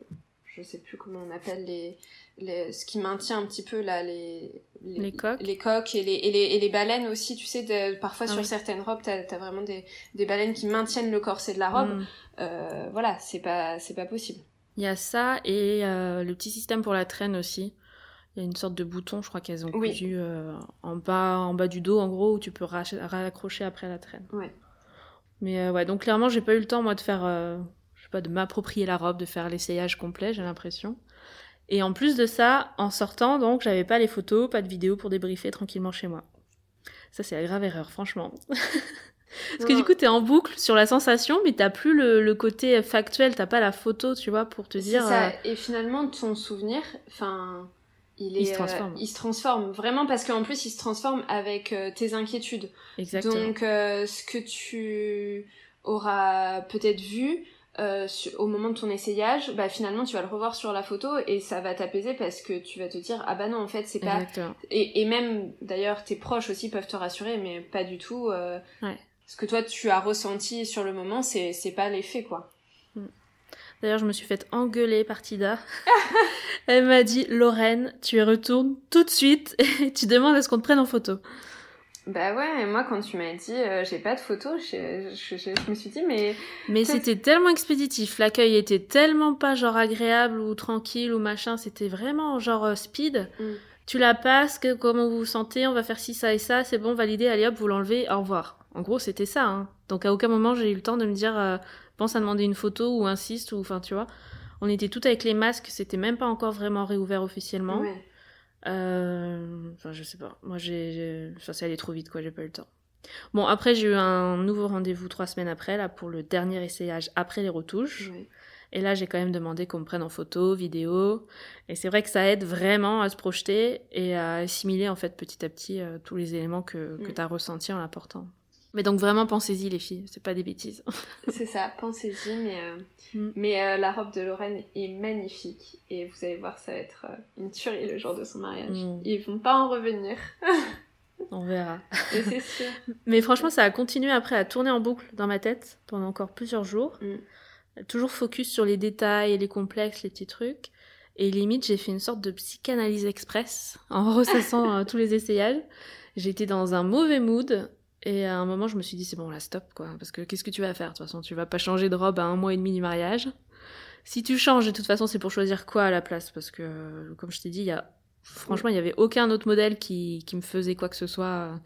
je sais plus comment on appelle les, les, ce qui maintient un petit peu là les Les coques. les coques et les, et les, et les baleines aussi. Tu sais, de- parfois Ah sur oui. certaines robes, t'as as vraiment des, des baleines qui maintiennent le corset de la robe. mm. Euh, voilà, c'est pas, c'est pas possible. Il y a ça et euh, le petit système pour la traîne aussi. Il y a une sorte de bouton, je crois qu'elles ont Oui. cousu euh, en, bas, en bas du dos, en gros, où tu peux raccrocher après la traîne. Ouais. Mais ouais, donc clairement, j'ai pas eu le temps, moi, de faire, je sais pas, de m'approprier la robe, de faire l'essayage complet, j'ai l'impression. Et en plus de ça, en sortant, donc, j'avais pas les photos, pas de vidéos pour débriefer tranquillement chez moi. Ça, c'est la grave erreur, franchement. Parce que Non, du coup, t'es en boucle sur la sensation, mais t'as plus le, le côté factuel, t'as pas la photo, tu vois, pour te c'est dire. ça. euh, Et finalement, ton souvenir, enfin, il est, Il se transforme. euh, il se transforme vraiment parce qu'en plus, il se transforme avec euh, tes inquiétudes. Exactement. Donc, ce que tu auras peut-être vu euh, au moment de ton essayage, bah finalement, tu vas le revoir sur la photo et ça va t'apaiser parce que tu vas te dire ah bah non, en fait, c'est pas. Et, et même, d'ailleurs, tes proches aussi peuvent te rassurer, mais pas du tout. euh, Ouais. Ce que toi, tu as ressenti sur le moment, c'est c'est pas l'effet, quoi. D'ailleurs, je me suis fait engueuler par Tida. Elle m'a dit Lorraine, tu y retournes tout de suite et tu demandes à ce qu'on te prenne en photo. Bah ouais, et moi, quand tu m'as dit euh, j'ai pas de photos, je, je, je- je me suis dit, mais. Mais c'était tellement expéditif, l'accueil était tellement pas genre agréable ou tranquille ou machin, c'était vraiment genre euh, speed. Mm. Tu la passes, que, comment vous vous sentez, on va faire ci, ça et ça, c'est bon, validé, allez hop, vous l'enlevez, au revoir. En gros, c'était ça. Hein. Donc à aucun moment j'ai eu le temps de me dire, euh, pense à demander une photo ou insiste, ou enfin tu vois. On était tout avec les masques, c'était même pas encore vraiment réouvert officiellement. Ouais. Euh, Enfin, je sais pas. Moi, j'ai. Enfin, c'est allé trop vite, quoi. J'ai pas eu le temps. Bon, après, j'ai eu un nouveau rendez-vous trois semaines après, là, pour le dernier essayage après les retouches. Et là, j'ai quand même demandé qu'on me prenne en photo, vidéo. Et c'est vrai que ça aide vraiment à se projeter et à assimiler, en fait, petit à petit, euh, tous les éléments que, que tu as ressentis en l'apportant. Mais donc, vraiment, pensez-y, les filles. C'est pas des bêtises. C'est ça, pensez-y, mais, euh, Mm. mais euh, la robe de Lorraine est magnifique. Et vous allez voir, ça va être euh, une tuerie le jour de son mariage. Mm. Ils vont pas en revenir, On verra. et c'est sûr. Mais franchement, ça a continué après à tourner en boucle dans ma tête pendant encore plusieurs jours. Mm. Toujours focus sur les détails, les complexes, les petits trucs. Et limite, j'ai fait une sorte de psychanalyse express en ressassant tous les essayages. J'étais dans un mauvais mood Et à un moment, je me suis dit, c'est bon, là, stop, quoi. Parce que qu'est-ce que tu vas faire De toute façon, tu vas pas changer de robe à un mois et demi du mariage? Si tu changes, de toute façon, c'est pour choisir quoi à la place? Parce que, comme je t'ai dit, il y a... franchement, il y avait aucun autre modèle qui, qui me faisait quoi que ce soit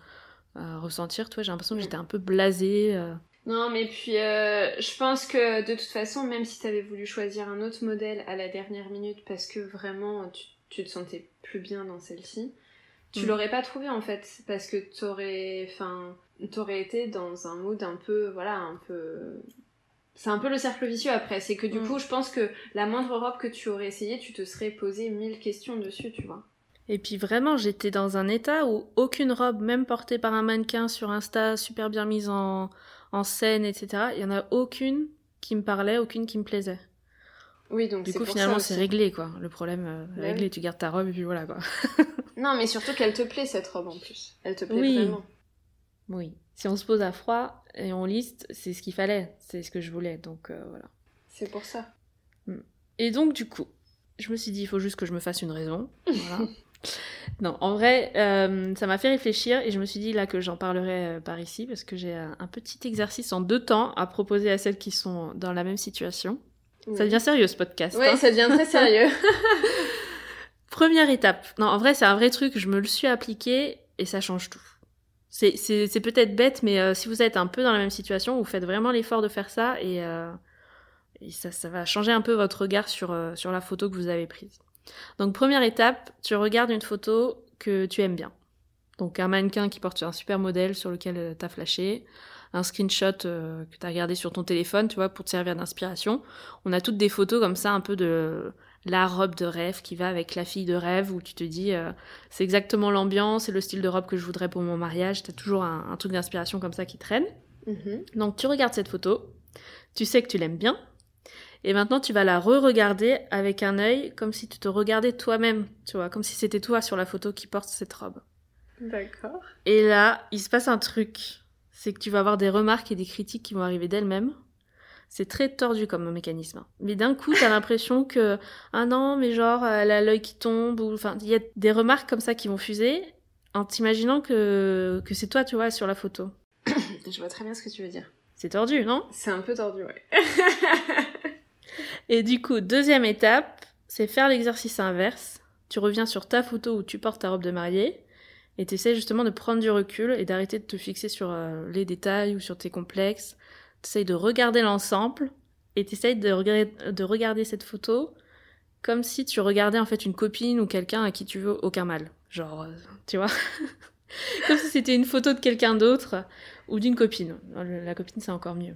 euh, ressentir. Toi, j'ai l'impression que j'étais un peu blasée. euh. Non, mais puis euh, je pense que de toute façon, même si t'avais voulu choisir un autre modèle à la dernière minute parce que vraiment tu, tu te sentais plus bien dans celle-ci, tu Mm. l'aurais pas trouvé en fait parce que t'aurais, enfin, t'aurais été dans un mood un peu, voilà, un peu. C'est un peu le cercle vicieux après. C'est que du Mm. coup, je pense que la moindre robe que tu aurais essayé, tu te serais posé mille questions dessus, tu vois. Et puis vraiment, j'étais dans un état où aucune robe, même portée par un mannequin sur Insta, super bien mise en, en scène, etc., il y en a aucune qui me parlait, aucune qui me plaisait. Oui, donc Du coup, finalement, c'est réglé, quoi. Le problème euh, Ouais. réglé, tu gardes ta robe et puis voilà, quoi. Non, mais surtout qu'elle te plaît cette robe en plus. Elle te plaît Oui. vraiment. Oui. Si on se pose à froid et on liste, c'est ce qu'il fallait, c'est ce que je voulais, donc euh, voilà. C'est pour ça. Et donc, du coup, je me suis dit, il faut juste que je me fasse une raison. Voilà. non, en vrai, euh, ça m'a fait réfléchir et je me suis dit là que j'en parlerai par ici parce que j'ai un, un petit exercice en deux temps à proposer à celles qui sont dans la même situation. Ça devient sérieux ce podcast. Ouais, hein. ça devient très sérieux. Première étape. Non, en vrai, c'est un vrai truc, je me le suis appliqué et ça change tout. C'est, peut-être bête, mais euh, si vous êtes un peu dans la même situation, vous faites vraiment l'effort de faire ça et, euh, et ça, ça va changer un peu votre regard sur, euh, sur la photo que vous avez prise. Donc, première étape, tu regardes une photo que tu aimes bien. Donc, un mannequin qui porte un super modèle sur lequel euh, t'as flashé, un screenshot euh, que t'as regardé sur ton téléphone, tu vois, pour te servir d'inspiration. On a toutes des photos comme ça, un peu de la robe de rêve qui va avec la fille de rêve où tu te dis euh, c'est exactement l'ambiance, c'est le style de robe que je voudrais pour mon mariage. T'as toujours un, un truc d'inspiration comme ça qui traîne. Mhm. Donc tu regardes cette photo, tu sais que tu l'aimes bien, et maintenant tu vas la re-regarder avec un œil comme si tu te regardais toi-même, tu vois, comme si c'était toi sur la photo qui porte cette robe. D'accord. Et là, il se passe un truc, c'est que tu vas avoir des remarques et des critiques qui vont arriver d'elles-mêmes. C'est très tordu comme mécanisme. hein. Mais d'un coup, t'as l'impression que ah non, mais genre elle a l'œil qui tombe ou enfin il y a des remarques comme ça qui vont fuser en t'imaginant que que c'est toi, tu vois, sur la photo. Je vois très bien ce que tu veux dire. C'est tordu, non? C'est un peu tordu, ouais. Et du coup, deuxième étape, c'est faire l'exercice inverse. Tu reviens sur ta photo où tu portes ta robe de mariée et tu essaies justement de prendre du recul et d'arrêter de te fixer sur euh, les détails ou sur tes complexes. Tu de regarder l'ensemble et tu de, regarder- de regarder cette photo comme si tu regardais en fait une copine ou quelqu'un à qui tu veux aucun mal. Genre, euh, tu vois? Comme si c'était une photo de quelqu'un d'autre ou d'une copine. La copine, c'est encore mieux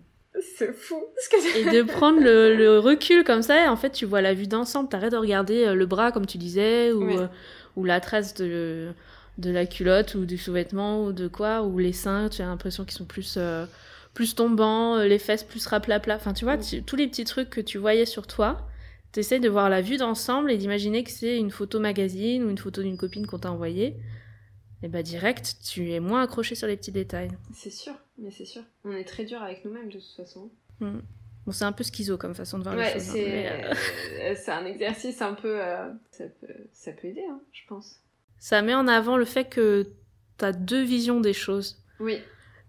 C'est fou. Ce que et de prendre le, le recul comme ça, et en fait, tu vois la vue d'ensemble. T'arrêtes de regarder euh, le bras, comme tu disais, ou, Oui. euh, ou la trace de, de la culotte, ou du sous-vêtement, ou de quoi, ou les seins, tu as l'impression qu'ils sont plus, euh, plus tombants, euh, les fesses plus raplapla. Enfin, tu vois, Mm. tu- tous les petits trucs que tu voyais sur toi, t'essayes de voir la vue d'ensemble et d'imaginer que c'est une photo magazine ou une photo d'une copine qu'on t'a envoyée. Et bah, direct, tu es moins accroché sur les petits détails. C'est sûr, mais c'est sûr. On est très dur avec nous-mêmes de toute façon. Mm. Bon, c'est un peu schizo comme façon de voir les choses. hein, c'est euh, c'est un exercice un peu. euh, ça, peut, ça peut aider, hein, je pense. Ça met en avant le fait que t'as deux visions des choses. Oui.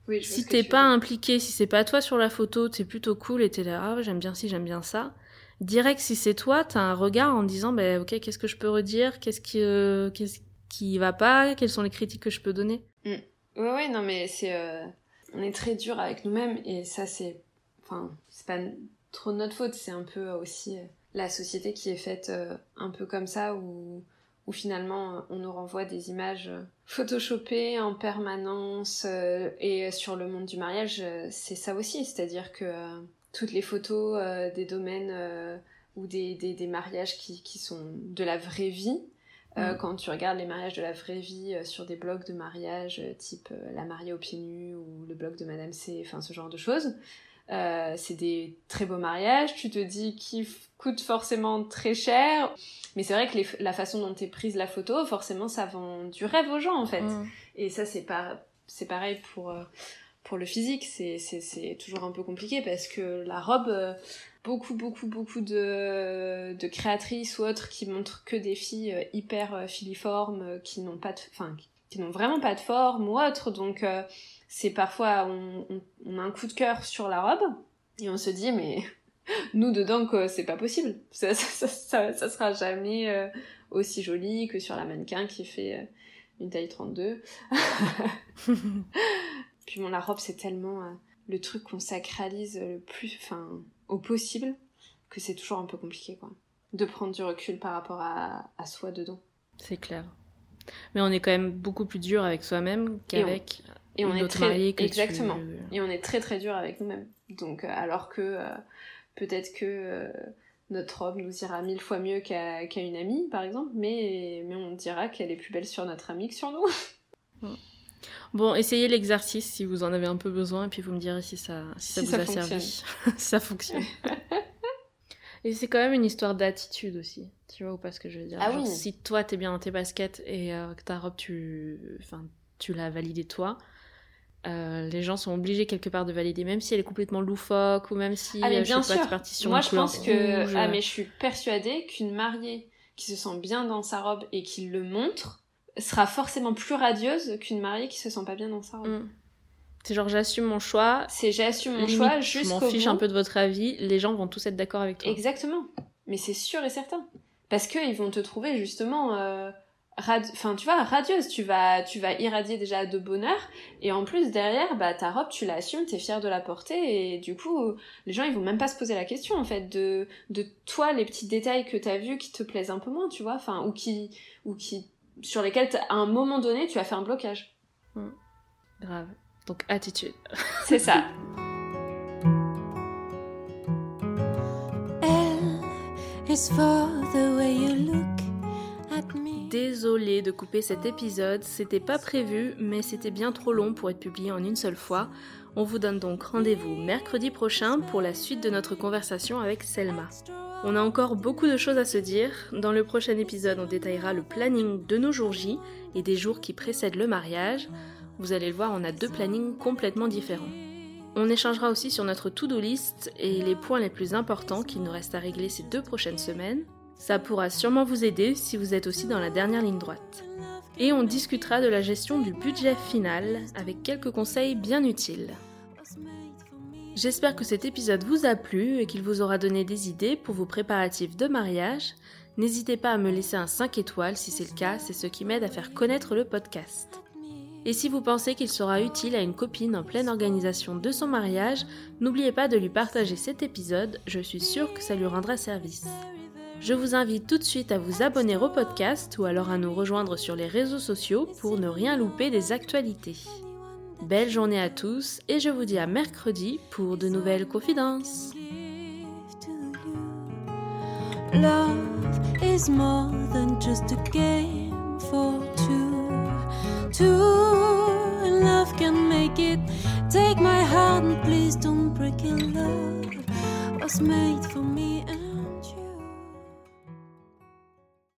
oui je Si t'es tu pas veux impliqué, si c'est pas toi sur la photo, t'es plutôt cool et t'es là, ah, j'aime bien ci, j'aime bien ça. Direct, si c'est toi, t'as un regard en disant, bah, ok, qu'est-ce que je peux redire, qu'est-ce qui, euh, qu'est-ce qui va pas, quelles sont les critiques que je peux donner? Ouais, ouais, non, mais c'est. euh, On est très dur avec nous-mêmes et ça, c'est. Enfin, c'est pas trop de notre faute, c'est un peu aussi euh, la société qui est faite euh, un peu comme ça où, où finalement euh, on nous renvoie des images euh, photoshopées en permanence euh, et sur le monde du mariage, c'est ça aussi, c'est-à-dire que euh, toutes les photos euh, des domaines euh, ou des, des, des mariages qui, qui sont de la vraie vie, Mm. quand tu regardes les mariages de la vraie vie sur des blogs de mariage type La mariée aux pieds nus ou le blog de Madame C, enfin ce genre de choses, euh, c'est des très beaux mariages, tu te dis qu'ils coûtent forcément très cher, mais c'est vrai que les la façon dont est prise la photo, forcément ça vend du rêve aux gens en fait. Mm. Et ça c'est pas c'est pareil pour euh, pour le physique, c'est c'est c'est toujours un peu compliqué parce que la robe euh, beaucoup beaucoup beaucoup de de créatrices ou autres qui montrent que des filles hyper filiformes qui n'ont pas de enfin qui- qui n'ont vraiment pas de forme ou autre. Donc euh, c'est parfois on, on, a un coup de cœur sur la robe et on se dit mais nous dedans c'est pas possible. Ça, ça, ça, ça sera jamais euh, aussi joli que sur la mannequin qui fait euh, une taille 32. Puis bon, la robe c'est tellement le truc qu'on sacralise le plus, enfin au possible que c'est toujours un peu compliqué quoi. De prendre du recul par rapport à, à soi dedans. C'est clair. Mais on est quand même beaucoup plus dur avec soi-même qu'avec et on, est très exactement. Et on est très très dur avec nous-mêmes. Donc euh, alors que euh, peut-être que euh, notre robe nous ira mille fois mieux qu'à une amie par exemple, mais mais on dira qu'elle est plus belle sur notre amie que sur nous. Bon, essayez l'exercice si vous en avez un peu besoin, et puis vous me direz si ça, si ça vous a servi. ça fonctionne. Et c'est quand même une histoire d'attitude aussi, tu vois, ou pas ce que je veux dire. Ah oui. Si toi t'es bien dans tes baskets et euh, que ta robe tu, enfin, tu l'as validée toi, euh, les gens sont obligés quelque part de valider, même si elle est complètement loufoque ou même si ah, mais euh, bien je sûr. Pas, sur Moi je pense que ah mais je suis persuadée qu'une mariée qui se sent bien dans sa robe et qui le montre sera forcément plus radieuse qu'une mariée qui se sent pas bien dans sa robe. Mm. C'est genre j'assume mon choix. C'est j'assume mon choix jusqu'au Je m'en fiche un peu de votre avis. Les gens vont tous être d'accord avec toi. Exactement. Mais c'est sûr et certain. Parce qu'ils vont te trouver justement, euh, enfin tu vois, radieuse. Tu vas, tu vas irradier déjà de bonheur. Et en plus derrière, bah ta robe, tu l'assumes, t'es fière de la porter. Et du coup, les gens ils vont même pas se poser la question en fait de, de toi les petits détails que t'as vus qui te plaisent un peu moins, tu vois. Enfin ou qui, ou qui, sur lesquels à un moment donné tu as fait un blocage. Mmh. Grave. Donc attitude. C'est ça. Désolée de couper cet épisode, c'était pas prévu, mais c'était bien trop long pour être publié en une seule fois. On vous donne donc rendez-vous mercredi prochain pour la suite de notre conversation avec Selma. On a encore beaucoup de choses à se dire. Dans le prochain épisode, on détaillera le planning de nos jours J et des jours qui précèdent le mariage. Vous allez le voir, on a deux plannings complètement différents. On échangera aussi sur notre to-do list et les points les plus importants qu'il nous reste à régler ces deux prochaines semaines. Ça pourra sûrement vous aider si vous êtes aussi dans la dernière ligne droite. Et on discutera de la gestion du budget final avec quelques conseils bien utiles. J'espère que cet épisode vous a plu et qu'il vous aura donné des idées pour vos préparatifs de mariage. N'hésitez pas à me laisser un 5 étoiles si c'est le cas, c'est ce qui m'aide à faire connaître le podcast. Et si vous pensez qu'il sera utile à une copine en pleine organisation de son mariage, n'oubliez pas de lui partager cet épisode, je suis sûre que ça lui rendra service. Je vous invite tout de suite à vous abonner au podcast ou alors à nous rejoindre sur les réseaux sociaux pour ne rien louper des actualités. Belle journée à tous et je vous dis à mercredi pour de nouvelles confidences. Love is more than just a game for love can make it. Take my please don't break it. Love